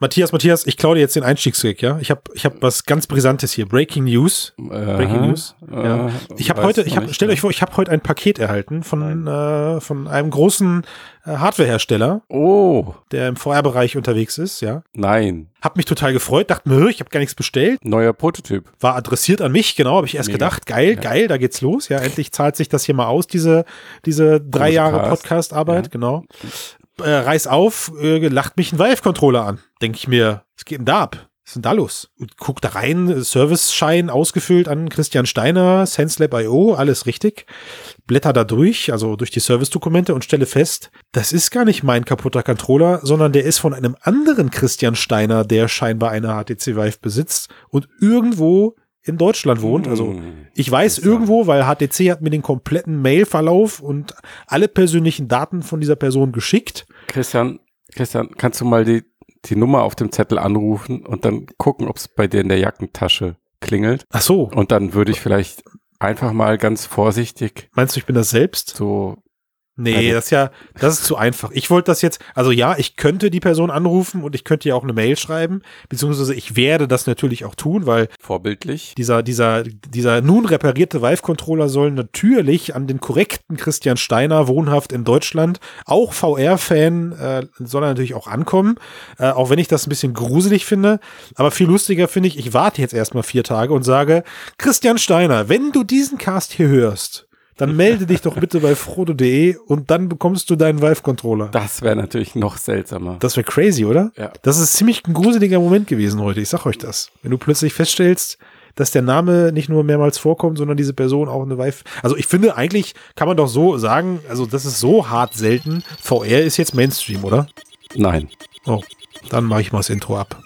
Matthias, Matthias, ich klaue dir jetzt den Einstiegsweg, ja? Ich habe ich hab was ganz Brisantes hier. Breaking News. Breaking News. Ja. Ich habe heute, ich habe, stellt euch vor, ich habe heute ein Paket erhalten von, äh, von einem großen äh, Hardwarehersteller, Oh, der im VR-Bereich unterwegs ist, ja. nein. Hab mich total gefreut, dachte mir, ich habe gar nichts bestellt. Neuer Prototyp. War adressiert an mich, genau, habe ich erst Mega. gedacht, geil, Ja. geil, da geht's los. Ja, endlich zahlt sich das hier mal aus, diese, diese drei Jahre Cast. Podcast-Arbeit, Ja. genau. Äh, reiß auf, äh, lacht mich ein Vive-Controller an. Denke ich mir, was geht denn da ab? Was ist denn da los? Und guck da rein, Service-Schein ausgefüllt an Christian Steiner, SenseLab.io, alles richtig. Blätter da durch, also durch die Service-Dokumente und stelle fest, das ist gar nicht mein kaputter Controller, sondern der ist von einem anderen Christian Steiner, der scheinbar eine HTC Vive besitzt und irgendwo in Deutschland wohnt. Also Mm. ich weiß irgendwo, weil HTC hat mir den kompletten Mailverlauf und alle persönlichen Daten von dieser Person geschickt. Christian, Christian, kannst du mal die, die Nummer auf dem Zettel anrufen und dann gucken, ob es bei dir in der Jackentasche klingelt? Ach so, Und dann würde ich vielleicht einfach mal ganz vorsichtig meinst du, ich bin das selbst? so, Nee, Also- das ist ja, das ist zu einfach. Ich wollte das jetzt, also ja, ich könnte die Person anrufen und ich könnte ja auch eine Mail schreiben, beziehungsweise ich werde das natürlich auch tun, weil vorbildlich. dieser, dieser, dieser nun reparierte Vive-Controller soll natürlich an den korrekten Christian Steiner, wohnhaft in Deutschland, auch VR-Fan, äh, soll er natürlich auch ankommen, äh, auch wenn ich das ein bisschen gruselig finde. Aber viel lustiger finde ich, ich warte jetzt erstmal vier Tage und sage, Christian Steiner, wenn du diesen Cast hier hörst, dann melde dich doch bitte bei frodo.de und dann bekommst du deinen Vive-Controller. Das wäre natürlich noch seltsamer. Das wäre crazy, oder? Ja. Das ist ziemlich ein gruseliger Moment gewesen heute. Ich sag euch das. Wenn du plötzlich feststellst, dass der Name nicht nur mehrmals vorkommt, sondern diese Person auch eine Vive. Also ich finde, eigentlich kann man doch so sagen, also das ist so hart selten. VR ist jetzt Mainstream, oder? Nein. Oh, dann mache ich mal das Intro ab.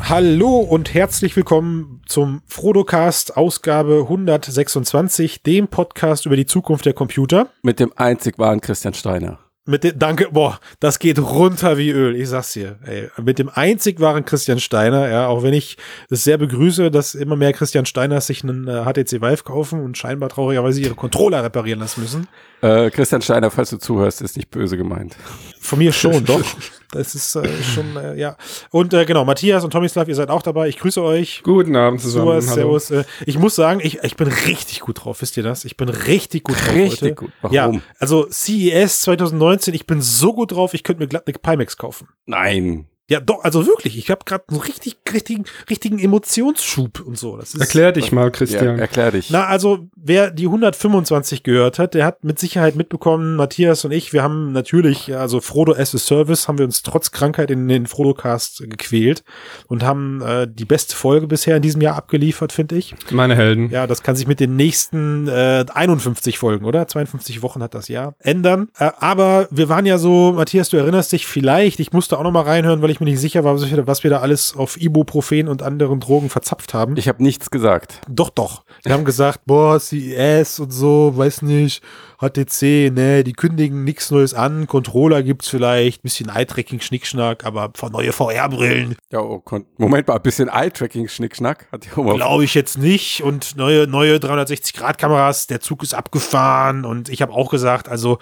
Hallo und herzlich willkommen zum Frodocast Ausgabe 126, dem Podcast über die Zukunft der Computer. Mit dem einzig wahren Christian Steiner. Mit dem, danke, boah, das geht runter wie Öl, ich sag's dir. Ey, mit dem einzig wahren Christian Steiner, ja, auch wenn ich es sehr begrüße, dass immer mehr Christian Steiners sich einen äh, HTC Vive kaufen und scheinbar traurigerweise ihre Controller reparieren lassen müssen. Äh, Christian Steiner, falls du zuhörst, ist nicht böse gemeint. Von mir schon, doch. Das ist äh, schon, äh, ja. Und äh, genau, Matthias und Tomislav, ihr seid auch dabei. Ich grüße euch. Guten Abend zusammen. Servus, Hallo. servus. Äh, ich muss sagen, ich, ich bin richtig gut drauf, wisst ihr das? Ich bin richtig gut drauf Richtig heute. gut. Warum? Ja, also CES 2019, ich bin so gut drauf, ich könnte mir glatt eine Pimax kaufen. Nein. Ja, doch, also wirklich, ich habe gerade einen richtig, richtigen, richtigen Emotionsschub und so. Das ist, Erklär dich mal, Ja, Christian. erklär dich. Na, also, wer die 125 gehört hat, der hat mit Sicherheit mitbekommen, Matthias und ich, wir haben natürlich, ja, also Frodo as a Service, haben wir uns trotz Krankheit in den Frodo-Cast gequält und haben äh, die beste Folge bisher in diesem Jahr abgeliefert, finde ich. Meine Helden. Ja, das kann sich mit den nächsten äh, 51 Folgen, oder? 52 Wochen hat das Jahr ändern. Äh, aber wir waren ja so, Matthias, du erinnerst dich vielleicht, ich musste auch noch mal reinhören, weil ich mir nicht sicher war, was wir, was wir da alles auf Ibuprofen und anderen Drogen verzapft haben. Ich habe nichts gesagt. Doch, doch. Wir haben gesagt, boah, CES und so, weiß nicht, HTC, ne, die kündigen nichts Neues an, Controller gibt's vielleicht, bisschen Eye-Tracking, Schnickschnack, aber neue VR-Brillen Ja, oh, Moment mal, ein bisschen Eye-Tracking, Schnickschnack. Hat mal glaube ich jetzt nicht und neue, neue 360-Grad-Kameras, der Zug ist abgefahren und ich habe auch gesagt, also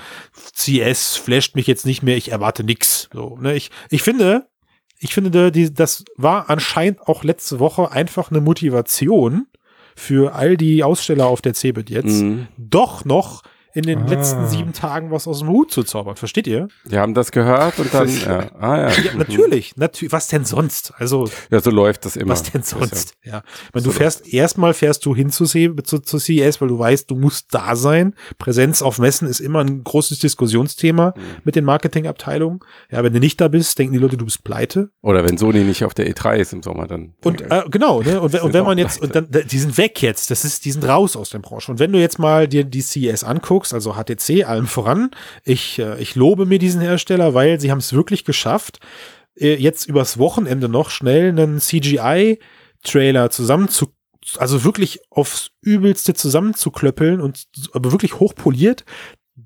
CS flasht mich jetzt nicht mehr, ich erwarte nix. So, ne, ich, ich finde, ich finde, die, das war anscheinend auch letzte Woche einfach eine Motivation für all die Aussteller auf der CeBIT jetzt, Mhm. doch noch in den Ah. letzten sieben Tagen was aus dem Hut zu zaubern. Versteht ihr? Die haben das gehört und dann, ja, ah ja. Ja, natürlich. Natürlich. Was denn sonst? Also, Ja, so läuft das immer. Was denn sonst? Ja. Wenn du fährst, erstmal fährst du hin zu, zu, zu CES, weil du weißt, du musst da sein. Präsenz auf Messen ist immer ein großes Diskussionsthema Mhm. mit den Marketingabteilungen. Ja, wenn du nicht da bist, denken die Leute, du bist pleite. Ja. Oder wenn Sony nicht auf der E3 ist im Sommer, dann. Und äh, genau, ne? Und, wenn- und wenn man jetzt, und dann, die sind weg jetzt, das ist, die sind raus aus der Branche. Und wenn du jetzt mal dir die CES anguckst, also HTC allem voran, ich, äh, ich lobe mir diesen Hersteller, weil sie haben es wirklich geschafft, äh, jetzt übers Wochenende noch schnell einen CGI-Trailer zusammen zu also wirklich aufs Übelste zusammenzuklöppeln und aber wirklich hochpoliert,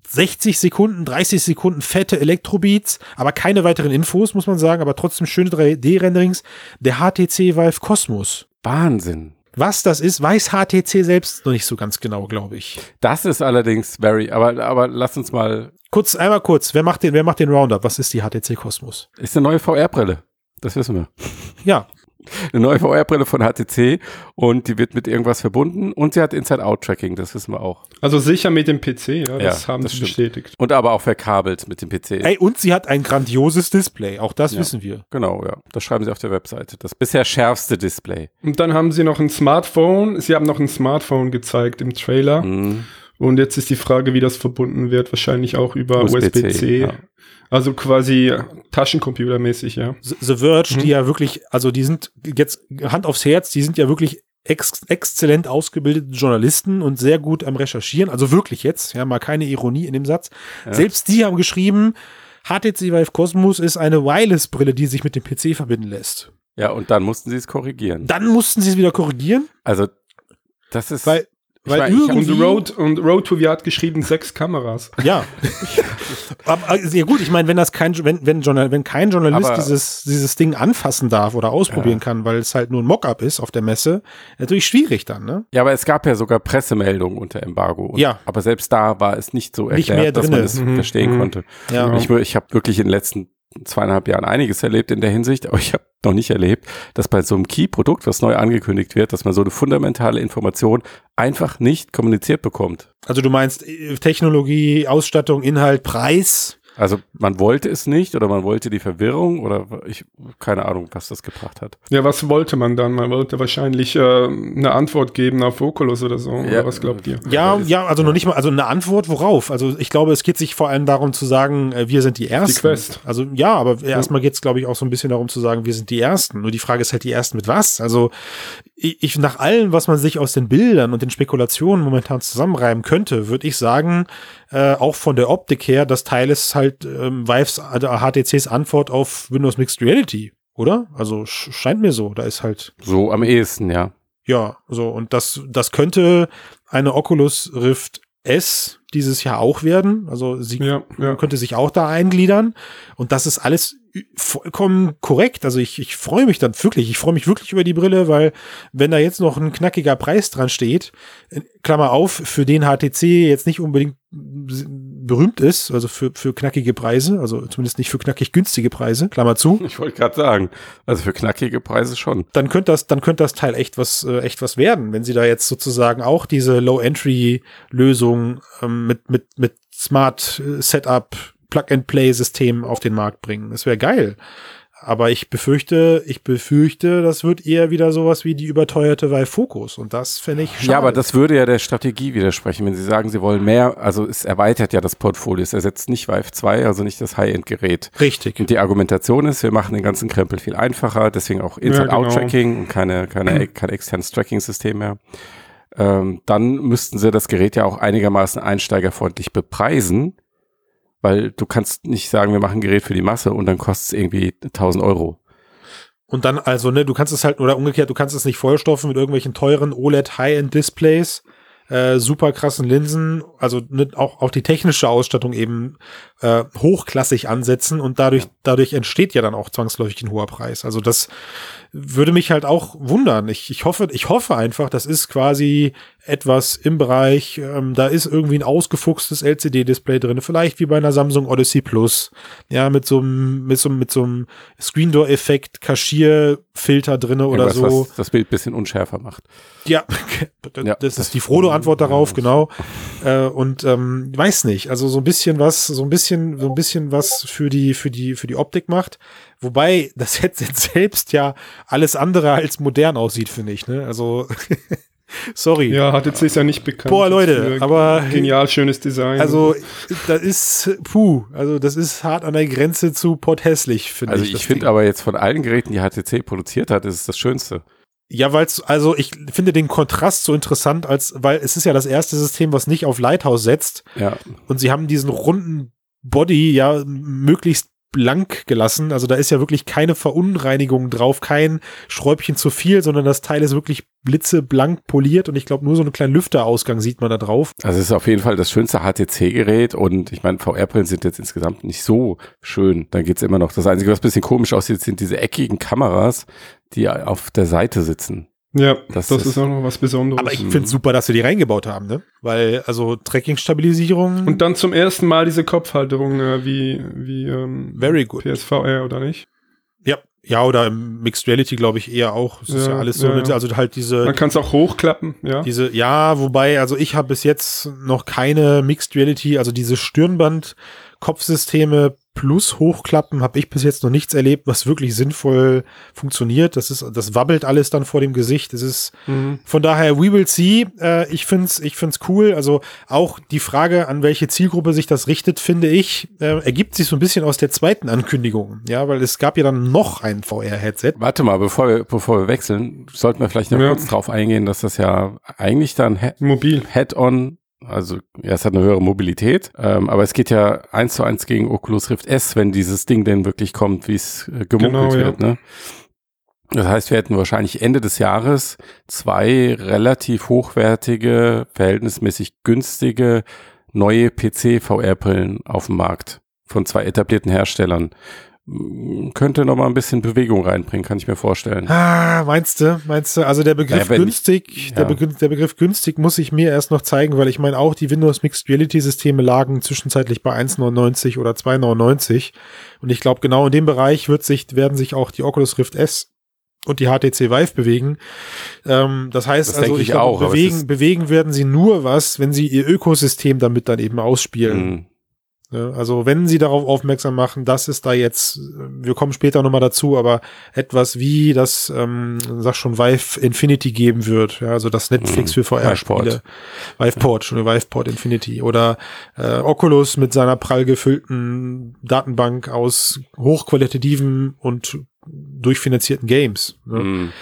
60 Sekunden, 30 Sekunden fette Elektrobeats, aber keine weiteren Infos, muss man sagen, aber trotzdem schöne 3D-Renderings. Der HTC Vive Cosmos. Wahnsinn. Was das ist, weiß HTC selbst noch nicht so ganz genau, glaube ich. Das ist allerdings very, aber, aber lass uns mal, Kurz, einmal kurz, wer macht den, wer macht den Roundup? Was ist die HTC Cosmos? ist eine neue VR-Brille. Das wissen wir. Ja, Eine neue VR-Brille von HTC und die wird mit irgendwas verbunden und sie hat Inside-Out-Tracking, das wissen wir auch. Also sicher mit dem PC, ja, das Ja, haben das sie stimmt. bestätigt. Und aber auch verkabelt mit dem PC. ey, und sie hat ein grandioses Display, auch das Ja. wissen wir. Genau, ja. Das schreiben sie auf der Webseite. Das bisher schärfste Display. Und dann haben sie noch ein Smartphone. Sie haben noch ein Smartphone gezeigt im Trailer. Mhm. Und jetzt ist die Frage, wie das verbunden wird. Wahrscheinlich auch über USB-C, USB-C. ja. Also quasi Taschencomputermäßig, ja. The Verge, Mhm. die ja wirklich, also die sind jetzt Hand aufs Herz, die sind ja wirklich ex exzellent ausgebildete Journalisten und sehr gut am Recherchieren, also wirklich jetzt, ja, mal keine Ironie in dem Satz. Selbst die haben geschrieben, HTC Vive Cosmos ist eine Wireless-Brille, die sich mit dem PC verbinden lässt. Ja, und dann mussten sie es korrigieren. Dann mussten sie es wieder korrigieren, Also, das ist. weil, Ich weil ich Und irgendwie, Road, und Road to hat geschrieben, sechs Kameras. ja. aber, also, ja gut, ich meine, wenn das kein, wenn, wenn, Journal, wenn kein Journalist Aber- dieses, dieses Ding anfassen darf oder ausprobieren kann, weil es halt nur ein Mockup ist auf der Messe, natürlich schwierig dann, ne? ja, aber es gab ja sogar Pressemeldungen unter Embargo. Und, Ja. Aber selbst da war es nicht so Nicht erklärt, mehr dass man es Mhm, verstehen mhm. konnte. Ja. Ich, ich habe wirklich in den letzten zweieinhalb Jahren einiges erlebt in der Hinsicht, aber ich habe noch nicht erlebt, dass bei so einem Key-Produkt, was neu angekündigt wird, dass man so eine fundamentale Information einfach nicht kommuniziert bekommt. Also du meinst äh, Technologie, Ausstattung, Inhalt, Preis. Also man wollte es nicht oder man wollte die Verwirrung oder ich keine Ahnung, was das gebracht hat. Ja, was wollte man dann? Man wollte wahrscheinlich äh, eine Antwort geben auf Oculus oder so. Ja. Oder was glaubt ihr? Ja, ja, also noch nicht mal, also eine Antwort, worauf? Also ich glaube, es geht sich vor allem darum zu sagen, äh, wir sind die Ersten. Quest. Also ja, aber erstmal geht es, glaube ich, auch so ein bisschen darum zu sagen, wir sind die Ersten. Nur die Frage ist halt, die Ersten mit was? Also ich, ich nach allem, was man sich aus den Bildern und den Spekulationen momentan zusammenreimen könnte, würde ich sagen, äh, auch von der Optik her, das Teil ist halt ähm, Vives, also HTCs Antwort auf Windows Mixed Reality, oder? Also sch scheint mir so. Da ist halt So am ehesten, ja. ja, so, und das, das könnte eine Oculus Rift S dieses Jahr auch werden. Also sie Ja, ja. könnte sich auch da eingliedern. Und das ist alles vollkommen korrekt. Also ich, ich freue mich dann wirklich, ich freue mich wirklich über die Brille, weil wenn da jetzt noch ein knackiger Preis dran steht, äh, Klammer auf, für den HTC jetzt nicht unbedingt berühmt ist, also für, für knackige Preise, also zumindest nicht für knackig günstige Preise, Klammer zu, Ich wollte gerade sagen, also für knackige Preise schon. dann könnte das, dann könnte das Teil echt was, äh, echt was werden, wenn sie da jetzt sozusagen auch diese Low-Entry-Lösung ähm, mit, mit, mit Smart äh, Setup, Plug-and-Play-System auf den Markt bringen. Das wäre geil. Aber ich befürchte, ich befürchte, das wird eher wieder sowas wie die überteuerte Vive Focus. Und das fände ich schade. Ja, aber das würde ja der Strategie widersprechen, wenn Sie sagen, Sie wollen mehr, also es erweitert ja das Portfolio, es ersetzt nicht Vive 2, also nicht das High-End-Gerät. Richtig. Und die Argumentation ist, wir machen den ganzen Krempel viel einfacher, deswegen auch genau. Inside-Out-Tracking und keine, keine, kein externes Tracking-System mehr. Ähm, dann müssten sie das Gerät ja auch einigermaßen einsteigerfreundlich bepreisen, weil du kannst nicht sagen, wir machen ein Gerät für die Masse und dann kostet es irgendwie 1000 Euro. Und dann also, ne, du kannst es halt, oder umgekehrt, du kannst es nicht vollstopfen mit irgendwelchen teuren OLED High-End-Displays, äh, super krassen Linsen, also ne, auch, auch die technische Ausstattung eben äh, hochklassig ansetzen und dadurch, dadurch entsteht ja dann auch zwangsläufig ein hoher Preis. Also das würde mich halt auch wundern. Ich, ich hoffe, ich hoffe einfach, das ist quasi etwas im Bereich, ähm, da ist irgendwie ein ausgefuchstes LCD-Display drin, vielleicht wie bei einer Samsung Odyssey Plus, ja, mit so einem, mit so, einem- mit so einem Screen-Door-Effekt, Kaschierfilter drinne oder Irgendwas, so. was das Bild ein bisschen unschärfer macht. Ja, das, Ja, das- ist die Frodo-Antwort darauf, genau. Äh, und ähm, weiß nicht, also so ein bisschen was, so ein bisschen, so ein bisschen was für die, für die, für die Optik macht. Wobei das Headset selbst ja alles andere als modern aussieht, finde ich. Ne? Also sorry. Ja, HTC ist ja nicht bekannt. Boah, Leute, aber- Genial schönes Design. Also, das ist, puh, also das ist hart an der Grenze zu potthässlich, finde Also ich. ich das finde aber jetzt von allen Geräten, die HTC produziert hat, ist es das Schönste. Ja, weil also ich finde den Kontrast so interessant, als weil es ist ja das erste System, was nicht auf Lighthouse setzt Ja, und sie haben diesen runden Body ja möglichst blank gelassen. Also da ist ja wirklich keine Verunreinigung drauf, kein Schräubchen zu viel, sondern das Teil ist wirklich blitzeblank poliert und ich glaube nur so einen kleinen Lüfterausgang sieht man da drauf. Also es ist auf jeden Fall das schönste HTC-Gerät und ich meine, VR-Brillen sind jetzt insgesamt nicht so schön. Dann geht's immer noch. Das Einzige, was ein bisschen komisch aussieht, sind diese eckigen Kameras, die auf der Seite sitzen. Ja, Das das, ist- ist auch noch was Besonderes. Aber ich finde es super, dass sie die reingebaut haben, ne? Weil, also Tracking-Stabilisierung, Und dann zum ersten Mal diese Kopfhalterung äh, wie, wie ähm, very good. PSVR, oder nicht? Ja, ja, oder im Mixed Reality glaube ich eher auch. Es ist ja Ja, alles so, ja, mit, ja. also halt diese, Man kann es auch hochklappen, ja. diese, ja, wobei, also ich habe bis jetzt noch keine Mixed Reality, also diese Stirnband-Kopfsysteme plus Hochklappen habe ich bis jetzt noch nichts erlebt, was wirklich sinnvoll funktioniert. Das ist, das wabbelt alles dann vor dem Gesicht. Das ist, Mhm. Von daher, we will see. Äh, ich find's, ich find's cool. Also auch die Frage, an welche Zielgruppe sich das richtet, finde ich, äh, ergibt sich so ein bisschen aus der zweiten Ankündigung. Ja, weil es gab ja dann noch ein VR-Headset. Warte mal, bevor wir, bevor wir wechseln, sollten wir vielleicht noch Ja. kurz drauf eingehen, dass das ja eigentlich dann He- Mobil. Head-on, also ja, es hat eine höhere Mobilität, ähm, aber es geht ja eins zu eins gegen Oculus Rift S, wenn dieses Ding denn wirklich kommt, wie es äh, gemunkelt Genau, ja. wird. Ne? Das heißt, wir hätten wahrscheinlich Ende des Jahres zwei relativ hochwertige, verhältnismäßig günstige neue PC-VR-Brillen auf dem Markt von zwei etablierten Herstellern. Könnte noch mal ein bisschen Bewegung reinbringen, kann ich mir vorstellen. Ah, meinst du, meinst du? Also der Begriff Ja, wenn- günstig, der, ja. Begriff, der Begriff günstig muss ich mir erst noch zeigen, weil ich meine auch die Windows Mixed Reality Systeme lagen zwischenzeitlich bei 1,99 oder 2,99 und ich glaube genau in dem Bereich wird sich, werden sich auch die Oculus Rift S und die HTC Vive bewegen. Ähm, das heißt Das also, ich ich glaube, auch, bewegen, bewegen werden sie nur was, wenn sie ihr Ökosystem damit dann eben ausspielen. Mhm. Ja, also wenn sie darauf aufmerksam machen, dass es da jetzt, äh, wir kommen später nochmal dazu, aber etwas wie das, ähm, sag schon, Vive Infinity geben wird, ja, also das Netflix Mhm. für VR-Spiele. Viveport, schon Viveport Infinity. Oder äh, Oculus mit seiner prall gefüllten Datenbank aus hochqualitativen und durchfinanzierten Games. Ne? Mhm.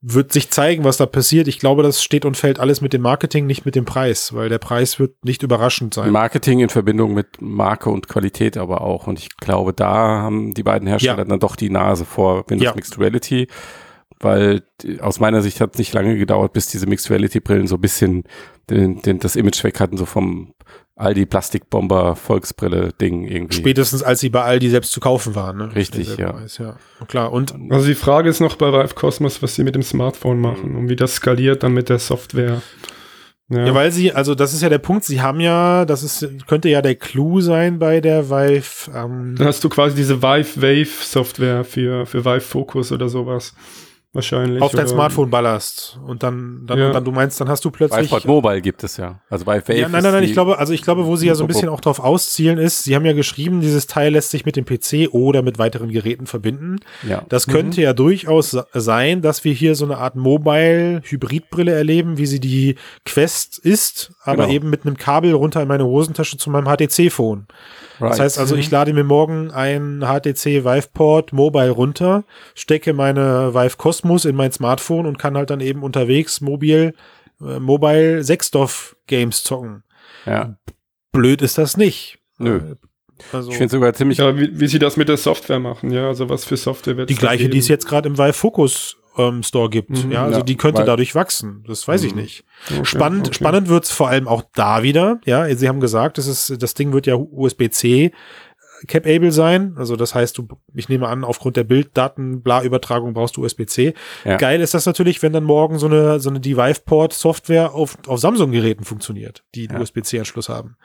Wird sich zeigen, was da passiert. Ich glaube, das steht und fällt alles mit dem Marketing, nicht mit dem Preis, weil der Preis wird nicht überraschend sein. Marketing in Verbindung mit Marke und Qualität aber auch. Und ich glaube, da haben die beiden Hersteller Ja. dann doch die Nase vor Windows Ja. Mixed Reality. Weil aus meiner Sicht hat es nicht lange gedauert, bis diese Mixed Reality Brillen so ein bisschen den, den, das Image weg hatten, so vom Aldi Plastikbomber Volksbrille Ding irgendwie. Spätestens als sie bei Aldi selbst zu kaufen waren. Ne? Richtig, Derselbe ja. Preis, ja. Klar, und Also die Frage ist noch bei Vive Cosmos, was sie mit dem Smartphone machen und wie das skaliert dann mit der Software. Ja, ja, weil sie, also das ist ja der Punkt, sie haben ja, das ist, könnte ja der Clou sein bei der Vive, ähm, dann hast du quasi diese Vive Wave Software für, für Vive Focus oder sowas. Wahrscheinlich. auf dein Smartphone ballerst und dann, dann, Ja. dann du meinst, dann hast du plötzlich. Viveport Mobile gibt es ja. Also bei Wave ja, nein, nein, nein, ich glaube, also ich glaube, wo sie ja so ein bisschen auch drauf auszielen ist, sie haben ja geschrieben, dieses Teil lässt sich mit dem PC oder mit weiteren Geräten verbinden. ja. Das könnte ja durchaus se- sein, dass wir hier so eine Art Mobile-Hybridbrille erleben, wie sie die Quest ist, aber Genau. eben mit einem Kabel runter in meine Hosentasche zu meinem HTC-Phone. Das Right. heißt also, ich lade mir morgen ein HTC Viveport Mobile runter, stecke meine Vive Cosmos in mein Smartphone und kann halt dann eben unterwegs mobil, äh, Mobile Sechsdorf Games zocken. ja. Blöd ist das nicht. Nö. Also Ich finde sogar ziemlich Ja, wie, wie sie das mit der Software machen, ja, also was für Software wird die gleiche, die es jetzt gerade im Vive Focus ähm, Store gibt. Mhm, ja, also ja, die könnte dadurch wachsen. Das weiß ich Mhm. nicht. Okay, Spannend, okay. spannend wird's vor allem auch da wieder. Ja, Sie haben gesagt, das ist, das Ding wird ja USB-C capable sein. Also das heißt, du, ich nehme an, aufgrund der Bilddaten, bla Übertragung brauchst du USB-C. Ja. Geil ist das natürlich, wenn dann morgen so eine, so eine Device-Port-Software auf, auf Samsung-Geräten funktioniert, die einen Ja. USB-C-Anschluss haben.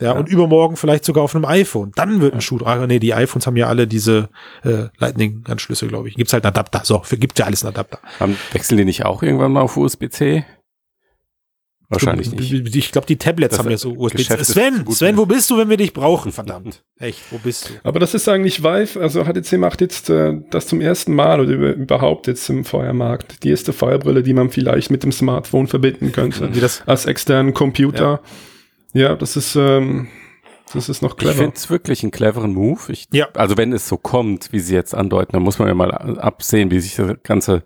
Ja, Ja. und übermorgen vielleicht sogar auf einem iPhone. Dann wird ein Schuh. Ah, nee, die iPhones haben ja alle diese äh, Lightning-Anschlüsse, glaube ich. Gibt's halt einen Adapter. So, für, gibt ja alles einen Adapter. Haben, wechseln die nicht auch irgendwann mal auf USB-C? Wahrscheinlich nicht. Ich glaube, die Tablets Das haben ja so USB. Sven, Sven, wo bist du, wenn wir dich brauchen? Verdammt. Echt, wo bist du? Aber das ist eigentlich Vive, also HTC macht jetzt äh, das zum ersten Mal oder über- überhaupt jetzt im Feuermarkt. Die erste Feuerbrille, die man vielleicht mit dem Smartphone verbinden könnte. Wie das, Als externen Computer. Ja, das ist, ähm, das ist noch Ich clever. finde es wirklich einen cleveren Move. Ich, Ja. Also wenn es so kommt, wie sie jetzt andeuten, dann muss man ja mal absehen, wie sich das Ganze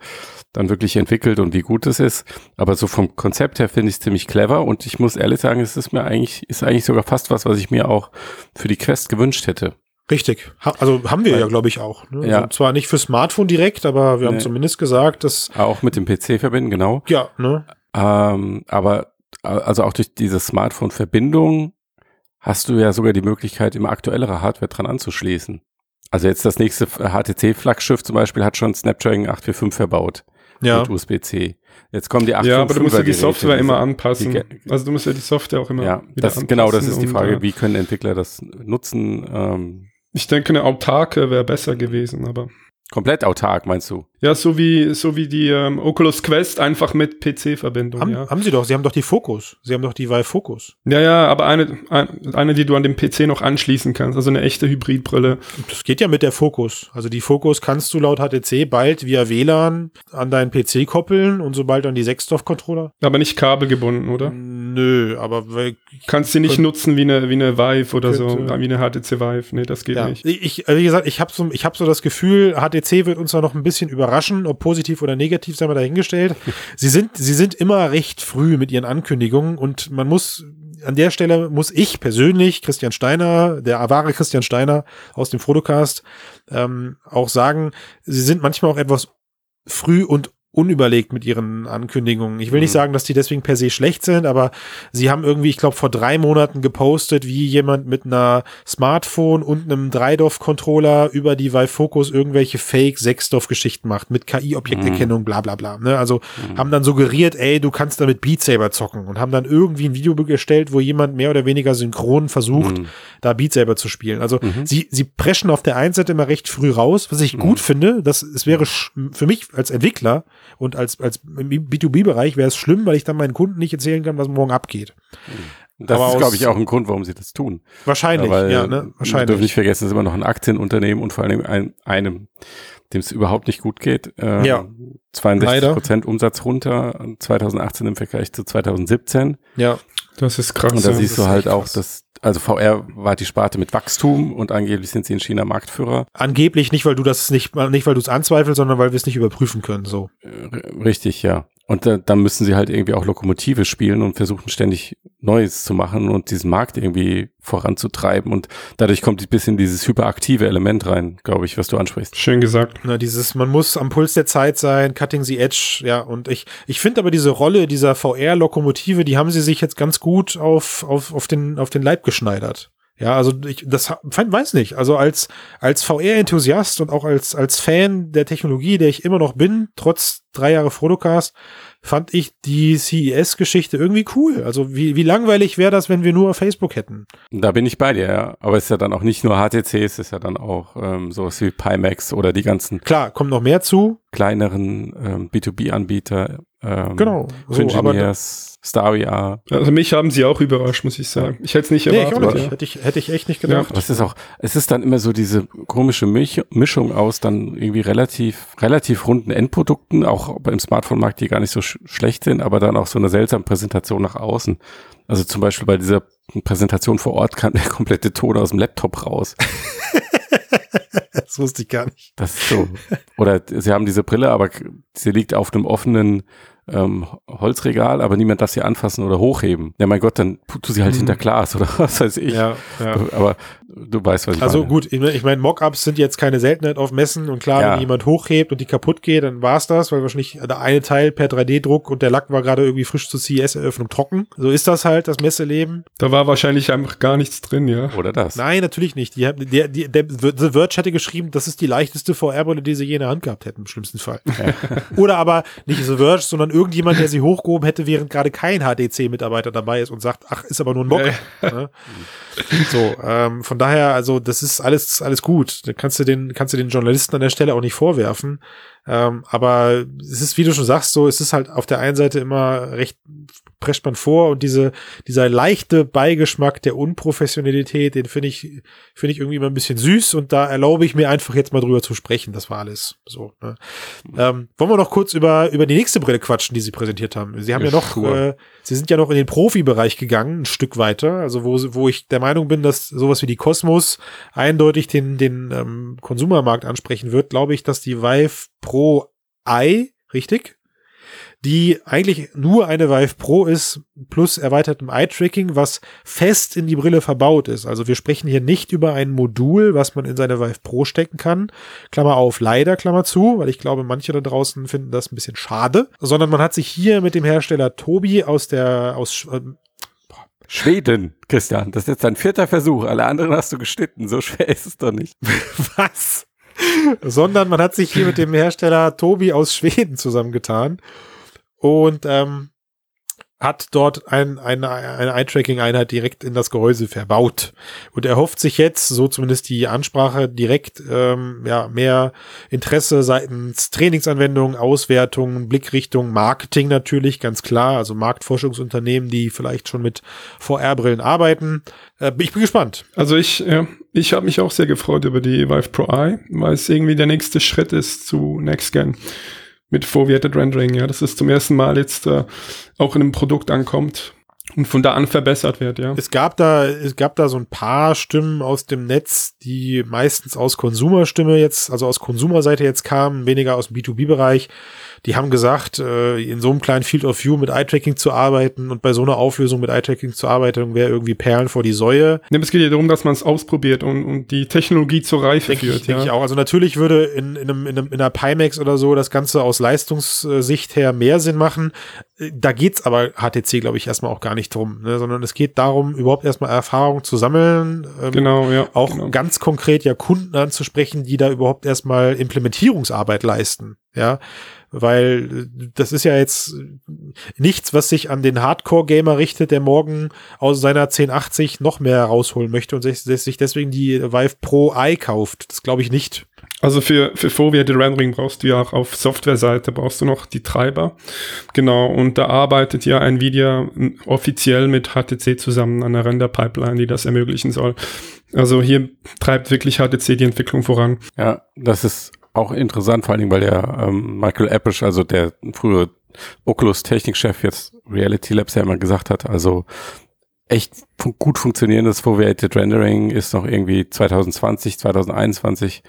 dann wirklich entwickelt und wie gut es ist. Aber so vom Konzept her finde ich es ziemlich clever und ich muss ehrlich sagen, es ist mir eigentlich, ist eigentlich sogar fast was, was ich mir auch für die Quest gewünscht hätte. Richtig. Ha also haben wir Weil- ja, glaube ich, auch. Ne? Ja. Also zwar nicht für Smartphone direkt, aber wir haben Nee. zumindest gesagt, dass, Auch mit dem PC verbinden, genau. ja, ne? Ähm, aber also auch durch diese Smartphone-Verbindung hast du ja sogar die Möglichkeit, immer aktuellere Hardware dran anzuschließen. Also jetzt das nächste HTC-Flaggschiff zum Beispiel hat schon Snapdragon 845 verbaut Ja. mit USB-C. Jetzt kommen die 855 Ja, aber du musst ja die Software immer anpassen. die also du musst ja die Software auch immer Ja, wieder das, genau, das ist die Frage, äh, wie können Entwickler das nutzen? Ähm, Ich denke, eine autarke wäre besser gewesen, aber komplett autark, meinst du? ja, so wie so wie die ähm, Oculus Quest einfach mit PC-Verbindung. Haben, Ja. haben sie doch, sie haben doch die Focus. Sie haben doch die Vive Focus. ja, ja, aber eine, ein, eine, die du an dem PC noch anschließen kannst, also eine echte Hybridbrille. Das geht ja mit der Focus. Also die Focus kannst du laut HTC bald via WLAN an deinen PC koppeln und sobald dann die Sechsdorf-Controller. Aber nicht kabelgebunden, oder? Nö, aber weil- Kannst sie nicht Könnt- nutzen wie eine, wie eine Vive oder so, Könnte- wie eine HTC Vive. Nee, das geht ja, nicht. ich, also wie gesagt, ich habe so, ich hab so das Gefühl, HTC wird uns da noch ein bisschen überraschen, ob positiv oder negativ, sei mal dahingestellt. sie sind, sie sind immer recht früh mit ihren Ankündigungen und man muss an der Stelle muss ich persönlich, Christian Steiner, der wahre Christian Steiner aus dem Fotocast, ähm, auch sagen, sie sind manchmal auch etwas früh und unüberlegt mit ihren Ankündigungen. Ich will nicht Mhm. sagen, dass die deswegen per se schlecht sind, aber sie haben irgendwie, ich glaube, vor drei Monaten gepostet, wie jemand mit einer Smartphone und einem Dreidorf-Controller über die Vive Focus irgendwelche Fake-Sechsdorf-Geschichten macht mit KI-Objekterkennung, bla bla bla. Ne? Also haben dann suggeriert, ey, du kannst damit Beat Saber zocken und haben dann irgendwie ein Video gestellt, wo jemand mehr oder weniger synchron versucht, Mhm. da Beat Saber zu spielen. Also Mhm. sie, sie preschen auf der einen Seite immer recht früh raus, was ich gut finde. Das, es wäre für mich als Entwickler und als, als im B2B-Bereich wäre es schlimm, weil ich dann meinen Kunden nicht erzählen kann, was morgen abgeht. Das Aber ist, glaube ich, auch ein Grund, warum sie das tun. Wahrscheinlich, weil ja, ne? Wir dürfen Wahrscheinlich. nicht vergessen, es ist immer noch ein Aktienunternehmen und vor allem ein, einem, dem es überhaupt nicht gut geht. Äh, Ja. 62 Leider. Prozent Umsatz runter 2018 im Vergleich zu 2017. Ja. Das ist krass. Und da siehst du halt auch, dass, also VR war die Sparte mit Wachstum und angeblich sind sie in China Marktführer. Angeblich nicht, weil du das nicht, nicht weil du es anzweifelst, sondern weil wir es nicht überprüfen können. So. Äh, Richtig, ja. Und da, dann müssen sie halt irgendwie auch Lokomotive spielen und versuchen ständig Neues zu machen und diesen Markt irgendwie voranzutreiben. Und dadurch kommt ein bisschen dieses hyperaktive Element rein, glaube ich, was du ansprichst. Schön gesagt. Na, dieses, man muss am Puls der Zeit sein, cutting the edge, ja. Und ich, ich finde aber diese Rolle dieser VR-Lokomotive, die haben sie sich jetzt ganz gut auf, auf, auf den, auf den Leib geschneidert. Ja, also ich, das fand- weiß nicht. Also als, als VR-Enthusiast und auch als, als Fan der Technologie, der ich immer noch bin, trotz drei Jahre Fotocast, fand ich die CES-Geschichte irgendwie cool. Also wie, wie langweilig wäre das, wenn wir nur Facebook hätten? Da bin ich bei dir, ja. Aber es ist ja dann auch nicht nur HTC, es ist ja dann auch ähm, sowas wie Pimax oder die ganzen Klar, kommt noch mehr zu. kleineren ähm, B2B-Anbieter. Ähm, Genau. So, aber Engineers, Star VR. Also mich haben sie auch überrascht, muss ich sagen. Ich hätte es nicht nee, ich erwartet. nicht. ja. Hätte ich, hätte ich echt nicht gedacht. Aber es ist auch, es ist dann immer so diese komische Milch, Mischung aus dann irgendwie relativ, relativ runden Endprodukten, auch beim Smartphone-Markt, die gar nicht so sch schlecht sind, aber dann auch so eine seltsame Präsentation nach außen. Also zum Beispiel bei dieser Präsentation vor Ort kam der komplette Ton aus dem Laptop raus. Das wusste ich gar nicht. Das ist so. Oder sie haben diese Brille, aber sie liegt auf einem offenen ähm, Holzregal, aber niemand darf sie anfassen oder hochheben. Ja, mein Gott, dann tu sie halt Mhm. hinter Glas oder was weiß ich. Ja, ja. Aber du weißt, was ich Also meine. gut, ich meine, Mockups sind jetzt keine Seltenheit auf Messen und klar, Ja. wenn jemand hochhebt und die kaputt geht, dann war's das, weil wahrscheinlich der eine Teil per 3D-Druck und der Lack war gerade irgendwie frisch zur CES-Eröffnung trocken. So ist das halt, das Messeleben. Da war wahrscheinlich einfach gar nichts drin, ja. Oder das. Nein, natürlich nicht. Die, der, die, der The Verge hätte geschrieben, das ist die leichteste VR-Brille, die sie je in der Hand gehabt hätten, im schlimmsten Fall. Oder aber nicht The Verge, sondern irgendjemand, der sie hochgehoben hätte, während gerade kein HDC-Mitarbeiter dabei ist und sagt, ach, ist aber nur ein Mock. Ne? So, ähm, von daher, also das ist alles alles gut. Da kannst du den kannst du den Journalisten an der Stelle auch nicht vorwerfen. Ähm, aber es ist, wie du schon sagst, so es ist halt auf der einen Seite immer recht prescht man vor und diese dieser leichte Beigeschmack der Unprofessionalität, den finde ich finde ich irgendwie immer ein bisschen süß und da erlaube ich mir einfach jetzt mal drüber zu sprechen. Das war alles so. Ne? Ähm, wollen wir noch kurz über über die nächste Brille quatschen, die sie präsentiert haben? Sie haben ja, Ja, noch sure. äh, Sie sind ja noch in den Profibereich gegangen, ein Stück weiter, also wo, wo ich der Meinung bin, dass sowas wie die Cosmos eindeutig den, den ähm, Konsumermarkt ansprechen wird, glaube ich, dass die Vive Pro Eye, richtig? Die eigentlich nur eine Vive Pro ist, plus erweitertem Eye-Tracking, was fest in die Brille verbaut ist. Also wir sprechen hier nicht über ein Modul, was man in seine Vive Pro stecken kann. Klammer auf, leider, Klammer zu, weil ich glaube, manche da draußen finden das ein bisschen schade. Sondern man hat sich hier mit dem Hersteller Tobi aus der, aus, äh, Schweden, Christian. Das ist jetzt dein vierter Versuch. Alle anderen hast du geschnitten. So schwer ist es doch nicht. was? Sondern man hat sich hier mit dem Hersteller Tobi aus Schweden zusammengetan und ähm, hat dort ein, eine, eine Eye-Tracking-Einheit direkt in das Gehäuse verbaut. Und er hofft sich jetzt, so zumindest die Ansprache, direkt ähm, ja, mehr Interesse seitens Trainingsanwendungen, Auswertungen, Blickrichtung, Marketing natürlich, ganz klar. Also Marktforschungsunternehmen, die vielleicht schon mit VR-Brillen arbeiten. Äh, ich bin gespannt. Also ich, ja, ich habe mich auch sehr gefreut über die Vive Pro Eye, weil es irgendwie der nächste Schritt ist zu NextGen mit Foveated Rendering, ja, dass es zum ersten Mal jetzt äh, auch in einem Produkt ankommt und von da an verbessert wird, ja. Es gab da, es gab da so ein paar Stimmen aus dem Netz, die meistens aus Konsumerstimme jetzt, also aus Konsumerseite jetzt kamen, weniger aus dem B2B-Bereich, die haben gesagt, äh, in so einem kleinen Field of View mit Eye-Tracking zu arbeiten und bei so einer Auflösung mit Eye-Tracking zu arbeiten, wäre irgendwie Perlen vor die Säue. Ja, es geht ja darum, dass man es ausprobiert und, und die Technologie zur Reife Denke führt. ich, denk ja. ich auch. Also natürlich würde in, in, einem, in, einem, in einer Pimax oder so das Ganze aus Leistungssicht her mehr Sinn machen. Äh, Da geht's aber HTC, glaube ich, erstmal auch gar nicht drum, ne? sondern es geht darum, überhaupt erstmal Erfahrung zu sammeln. ähm, Genau, ja. auch genau. ganz konkret ja Kunden anzusprechen, die da überhaupt erstmal Implementierungsarbeit leisten. Ja, weil äh, das ist ja jetzt nichts, was sich an den Hardcore-Gamer richtet, der morgen aus seiner 1080 noch mehr rausholen möchte und sich, sich deswegen die Vive Pro i kauft. Das glaube ich nicht. Also für, für Foveated Rendering brauchst du ja auch auf Softwareseite brauchst du noch die Treiber. Genau, und da arbeitet ja Nvidia offiziell mit HTC zusammen an einer Render-Pipeline, die das ermöglichen soll. Also hier treibt wirklich HTC die Entwicklung voran. Ja, das ist auch interessant, vor allen Dingen, weil der ähm, Michael Appisch, also der frühere Oculus-Technikchef, jetzt Reality Labs ja immer gesagt hat, also echt fun gut funktionierendes Foveated Rendering ist noch irgendwie 2020, 2021,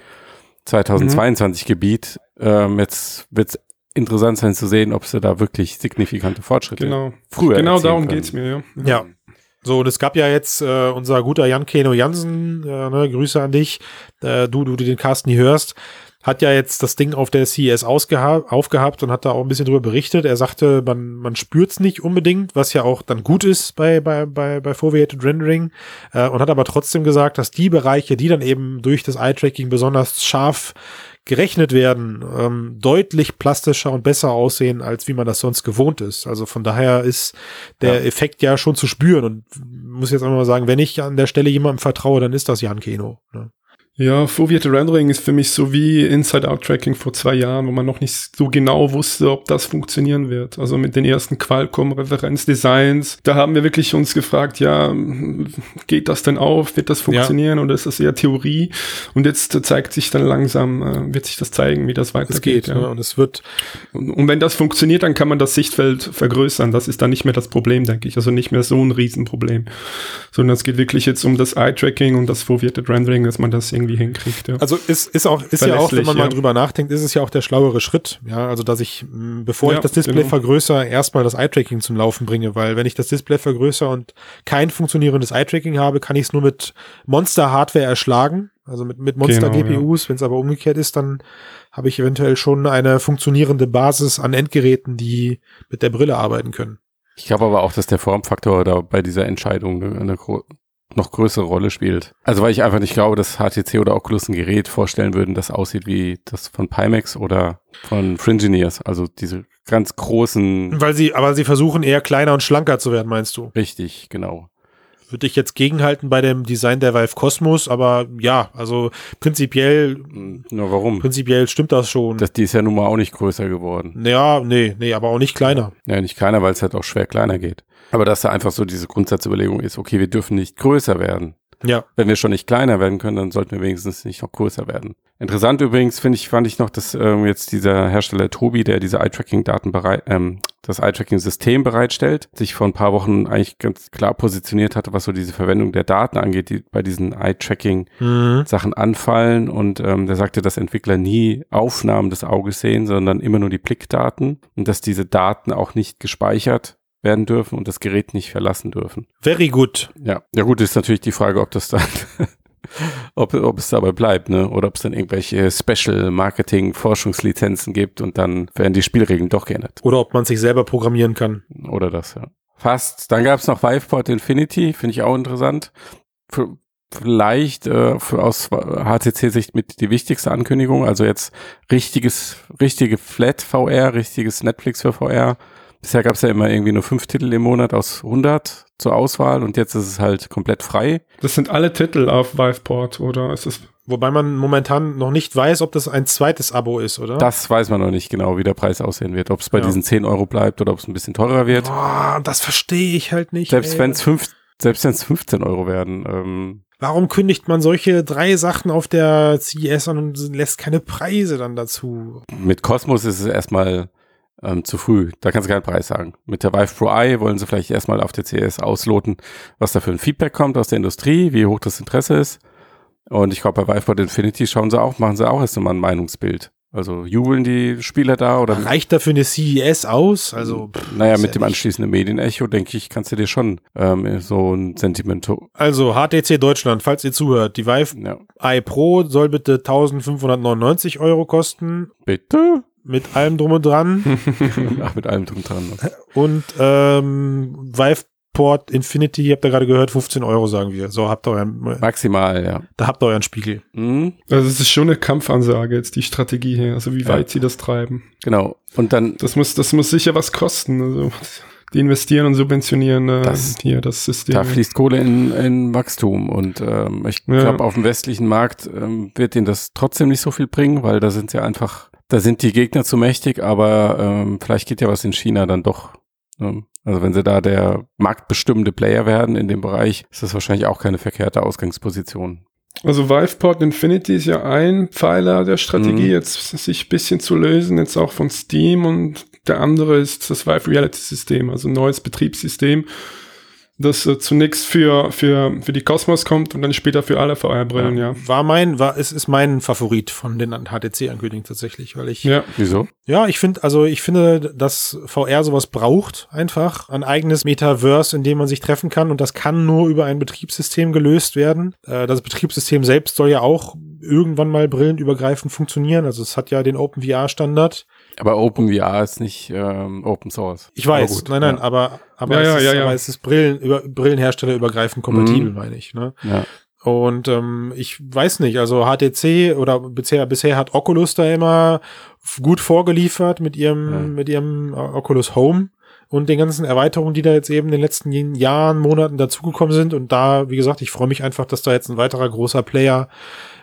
2022 Gebiet. Ähm, jetzt wird es interessant sein zu sehen, ob sie da wirklich signifikante Fortschritte Genau. früher genau darum können. geht's mir, ja. Ja. So, und es gab ja jetzt äh, unser guter Jan Keno Jansen, äh, ne, Grüße an dich, äh, du, du, du den Cast nie hörst, hat ja jetzt das Ding auf der CES aufgehabt und hat da auch ein bisschen drüber berichtet. Er sagte, man, man spürt's nicht unbedingt, was ja auch dann gut ist bei, bei, bei, bei Foveated Rendering, äh, und hat aber trotzdem gesagt, dass die Bereiche, die dann eben durch das Eye-Tracking besonders scharf gerechnet werden, ähm, deutlich plastischer und besser aussehen, als wie man das sonst gewohnt ist. Also von daher ist der Ja. Effekt ja schon zu spüren und muss jetzt einfach mal sagen, wenn ich an der Stelle jemandem vertraue, dann ist das Jan Keno. Ne? Ja, Foveated Rendering ist für mich so wie Inside-Out-Tracking vor zwei Jahren, wo man noch nicht so genau wusste, ob das funktionieren wird. Also mit den ersten Qualcomm-Referenzdesigns, da haben wir wirklich uns gefragt, ja, geht das denn auf? Wird das funktionieren oder ist das eher Theorie? Und jetzt zeigt sich dann langsam, äh, wird sich das zeigen, wie das Es weitergeht. geht. Ne? Und es wird, Und, und wenn das funktioniert, dann kann man das Sichtfeld vergrößern. Das ist dann nicht mehr das Problem, denke ich. Also nicht mehr so ein Riesenproblem. Sondern es geht wirklich jetzt um das Eye-Tracking und das Foveated Rendering, dass man das irgendwie hinkriegt. Ja. also ist, ist auch, ist ja auch, wenn man mal ja. drüber nachdenkt, ist es ja auch der schlauere Schritt. Ja, also dass ich, bevor Ja, ich das Display genau. vergrößere, erstmal das Eye-Tracking zum Laufen bringe, weil wenn ich das Display vergrößere und kein funktionierendes Eye-Tracking habe, kann ich es nur mit Monster-Hardware erschlagen. Also mit, mit Genau, Monster-GPUs. Wenn es aber umgekehrt ist, dann habe ich eventuell schon eine funktionierende Basis an Endgeräten, die mit der Brille arbeiten können. Ich glaube aber auch, dass der Formfaktor da bei dieser Entscheidung eine, eine gro noch größere Rolle spielt. Also weil ich einfach nicht glaube, dass HTC oder Oculus ein Gerät vorstellen würden, das aussieht wie das von Pimax oder von Fringineers. Also diese ganz großen, Weil sie, aber sie versuchen eher kleiner und schlanker zu werden, meinst du? richtig, genau. Würde ich jetzt gegenhalten bei dem Design der Vive Cosmos, aber ja, also prinzipiell, Nur warum? prinzipiell stimmt das schon. Das, die ist ja nun mal auch nicht größer geworden. ja, nee, nee, aber auch nicht kleiner. Ja, nicht kleiner, weil es halt auch schwer kleiner geht. Aber dass da einfach so diese Grundsatzüberlegung ist, okay, wir dürfen nicht größer werden. Ja. Wenn wir schon nicht kleiner werden können, dann sollten wir wenigstens nicht noch größer werden. Interessant übrigens finde ich, fand ich noch, dass ähm, jetzt dieser Hersteller Tobi, der diese Eye-Tracking-Daten bereit, ähm, das Eye-Tracking-System bereitstellt, sich vor ein paar Wochen eigentlich ganz klar positioniert hatte, was so diese Verwendung der Daten angeht, die bei diesen Eye-Tracking-Sachen Mhm. anfallen. Und ähm, der sagte, dass Entwickler nie Aufnahmen des Auges sehen, sondern immer nur die Blickdaten und dass diese Daten auch nicht gespeichert werden dürfen und das Gerät nicht verlassen dürfen. Very good. Ja, ja gut, ist natürlich die Frage, ob das dann, ob, ob es dabei bleibt, ne? Oder ob es dann irgendwelche Special Marketing Forschungslizenzen gibt und dann werden die Spielregeln doch geändert. Oder ob man sich selber programmieren kann. Oder das, ja. Fast. Dann gab es noch Viveport Infinity, finde ich auch interessant. Für, vielleicht äh, für aus HCC-Sicht mit die wichtigste Ankündigung. Also jetzt richtiges, richtige Flat VR, richtiges Netflix für VR. Bisher gab es ja immer irgendwie nur fünf Titel im Monat aus 100 zur Auswahl und jetzt ist es halt komplett frei. Das sind alle Titel auf Viveport, oder ist es Wobei man momentan noch nicht weiß, ob das ein zweites Abo ist, oder? Das weiß man noch nicht genau, wie der Preis aussehen wird. Ob es bei Ja. diesen 10 Euro bleibt oder ob es ein bisschen teurer wird. Boah, das verstehe ich halt nicht. Selbst wenn es fünf, selbst wenn es 15 Euro werden. Ähm, Warum kündigt man solche drei Sachen auf der CES an und lässt keine Preise dann dazu? mit Cosmos ist es erstmal ähm, zu früh. Da kannst du keinen Preis sagen. Mit der Vive Pro Eye wollen sie vielleicht erstmal auf der CS ausloten, was da für ein Feedback kommt aus der Industrie, wie hoch das Interesse ist. Und ich glaube, bei Viveport Infinity schauen sie auch, machen sie auch erst mal ein Meinungsbild. Also jubeln die Spieler da oder Reicht dafür eine CES aus? Also, pff, naja, mit ja dem anschließenden Medienecho, denke ich, kannst du dir schon ähm, so ein Sentiment. Also, HTC Deutschland, falls ihr zuhört, die Vive Ja. Eye Pro soll bitte 1599 Euro kosten, Bitte? Mit allem drum und dran. Ach, mit allem drum dran. und ähm, Viveport Infinity, ihr habt ja gerade gehört, 15 Euro sagen wir. So, habt ihr euren, Maximal, ja. da habt ihr euren Spiegel. Mhm, Also es ist schon eine Kampfansage jetzt die Strategie hier, also wie Ja. weit sie das treiben. genau. Und dann, Das muss, das muss sicher was kosten. Also die investieren und subventionieren äh, Das- hier das System. da fließt Kohle in, in Wachstum. Und ähm, ich Ja. glaube, auf dem westlichen Markt ähm, wird ihnen das trotzdem nicht so viel bringen, weil da sind sie einfach, da sind die Gegner zu mächtig, aber ähm, vielleicht geht ja was in China dann doch. Ne? Also wenn sie da der marktbestimmende Player werden in dem Bereich, ist das wahrscheinlich auch keine verkehrte Ausgangsposition. Also Viveport Infinity ist ja ein Pfeiler der Strategie, Mhm. jetzt sich ein bisschen zu lösen, jetzt auch von Steam und der andere ist das Vive Reality System, also ein neues Betriebssystem, das äh, zunächst für, für, für die Cosmos kommt und dann später für alle VR-Brillen, ja. War mein, war, es ist mein Favorit von den HTC-Ankündigungen tatsächlich, weil ich, ja, Ja, Wieso? ich finde, also ich finde, dass VR sowas braucht einfach. Ein eigenes Metaverse, in dem man sich treffen kann und das kann nur über ein Betriebssystem gelöst werden. Äh, das Betriebssystem selbst soll ja auch irgendwann mal brillenübergreifend funktionieren. Also es hat ja den OpenVR-Standard. Aber OpenVR ist nicht ähm, Open Source. Ich weiß, nein, nein, ja. aber, aber, Ja, es ja, ist, ja, ja. aber es ist Brillen, über, Brillenhersteller übergreifend kompatibel, Mhm. meine ich. Ne? Ja. Und ähm, ich weiß nicht, also HTC oder bisher, bisher hat Oculus da immer gut vorgeliefert mit ihrem, Ja. mit ihrem äh, Oculus Home und den ganzen Erweiterungen, die da jetzt eben in den letzten Jahren, Monaten dazugekommen sind. Und da, wie gesagt, ich freue mich einfach, dass da jetzt ein weiterer großer Player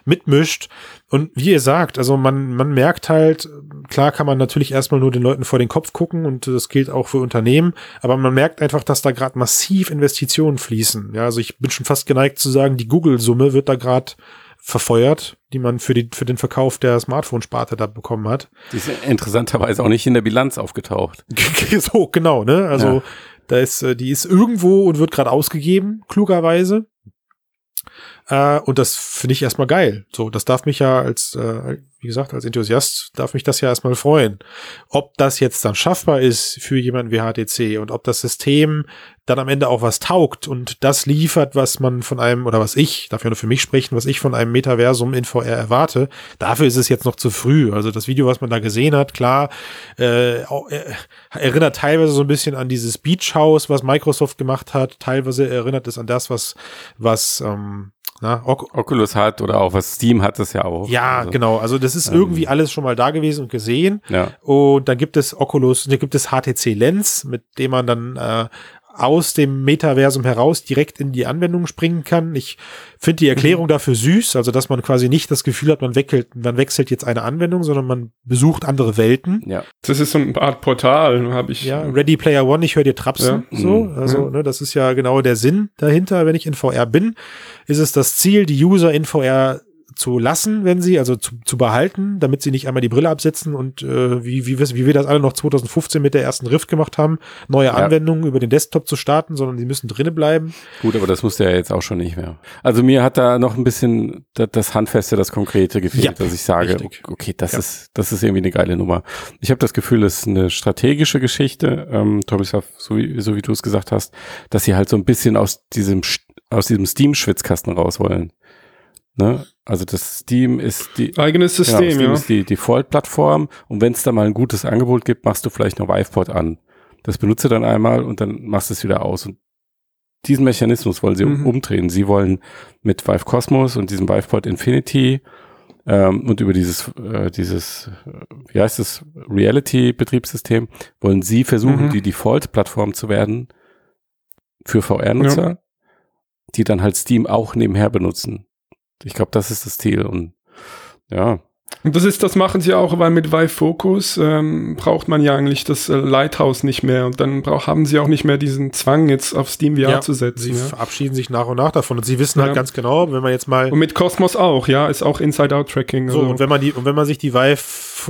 mitmischt. Und wie ihr sagt, also man, man merkt halt, klar kann man natürlich erstmal nur den Leuten vor den Kopf gucken und das gilt auch für Unternehmen, aber man merkt einfach, dass da gerade massiv Investitionen fließen. Ja, also ich bin schon fast geneigt zu sagen, die Google-Summe wird da gerade verfeuert, die man für, die, für den Verkauf der Smartphone-Sparte da bekommen hat. Die ist interessanterweise auch nicht in der Bilanz aufgetaucht. so, genau, ne? Also Ja. da ist, äh, die ist irgendwo und wird gerade ausgegeben, klugerweise. Äh, und das finde ich erstmal geil. So, das darf mich ja als, äh, wie gesagt, als Enthusiast darf mich das ja erstmal freuen. Ob das jetzt dann schaffbar ist für jemanden wie HTC und ob das System dann am Ende auch was taugt und das liefert, was man von einem, oder was ich, darf ja nur für mich sprechen, was ich von einem Metaversum in VR erwarte, dafür ist es jetzt noch zu früh. Also das Video, was man da gesehen hat, klar, äh, äh, erinnert teilweise so ein bisschen an dieses Beach House, was Microsoft gemacht hat, teilweise erinnert es an das, was, was, ähm, na, Oculus hat oder auch was Steam hat das ja auch. ja, Also, genau. Also das ist ähm, irgendwie alles schon mal da gewesen und gesehen. Ja. Und dann gibt es Oculus, da gibt es HTC Lens, mit dem man dann äh, aus dem Metaversum heraus direkt in die Anwendung springen kann. Ich finde die Erklärung dafür süß, also dass man quasi nicht das Gefühl hat, man wechselt, man wechselt jetzt eine Anwendung, sondern man besucht andere Welten. Ja. Das ist so eine Art Portal, habe ich. Ja, Ready Player One, ich höre dir trapsen. Ja. So, Mhm. also Ja. ne, das ist ja genau der Sinn dahinter. Wenn ich in VR bin, ist es das Ziel, die User in VR zu lassen, wenn sie, also zu, zu behalten, damit sie nicht einmal die Brille absetzen und äh, wie, wie, wir- wie wir das alle noch 2015 mit der ersten Rift gemacht haben, neue Ja. Anwendungen über den Desktop zu starten, sondern die müssen drinnen bleiben. Gut, aber das musste ja jetzt auch schon nicht mehr. Also mir hat da noch ein bisschen da- das Handfeste, das Konkrete gefehlt, Ja, dass ich sage, richtig. okay, das Ja. ist, das ist irgendwie eine geile Nummer. Ich habe das Gefühl, es ist eine strategische Geschichte, ähm, Tomislav, so wie, so wie du es gesagt hast, dass sie halt so ein bisschen aus diesem, aus diesem Steam-Schwitzkasten raus wollen. Ne? Also das Steam ist die, Eigenes Genau, System, Steam ja. ist die Default-Plattform und wenn es da mal ein gutes Angebot gibt, machst du vielleicht noch Viveport an. Das benutze dann einmal und dann machst du es wieder aus. Und diesen Mechanismus wollen sie Mhm. umdrehen. Sie wollen mit Vive Cosmos und diesem Viveport Infinity ähm, und über dieses, äh, dieses, äh, wie heißt es, Reality-Betriebssystem, wollen sie versuchen, Mhm. die Default-Plattform zu werden für VR-Nutzer, die dann halt Steam auch nebenher benutzen. Ich glaube, das ist das Ziel und ja, Und das ist, das machen sie auch, weil mit Vive Focus ähm, braucht man ja eigentlich das äh, Lighthouse nicht mehr und dann brauch, haben sie auch nicht mehr diesen Zwang, jetzt auf Steam VR Ja, zu Sie setzen. Ja. verabschieden sich nach und nach davon und sie wissen halt Ja. ganz genau, wenn man jetzt mal Und mit Cosmos auch, ja, ist auch Inside-Out-Tracking. So, also- und wenn man die, und wenn man sich die Vive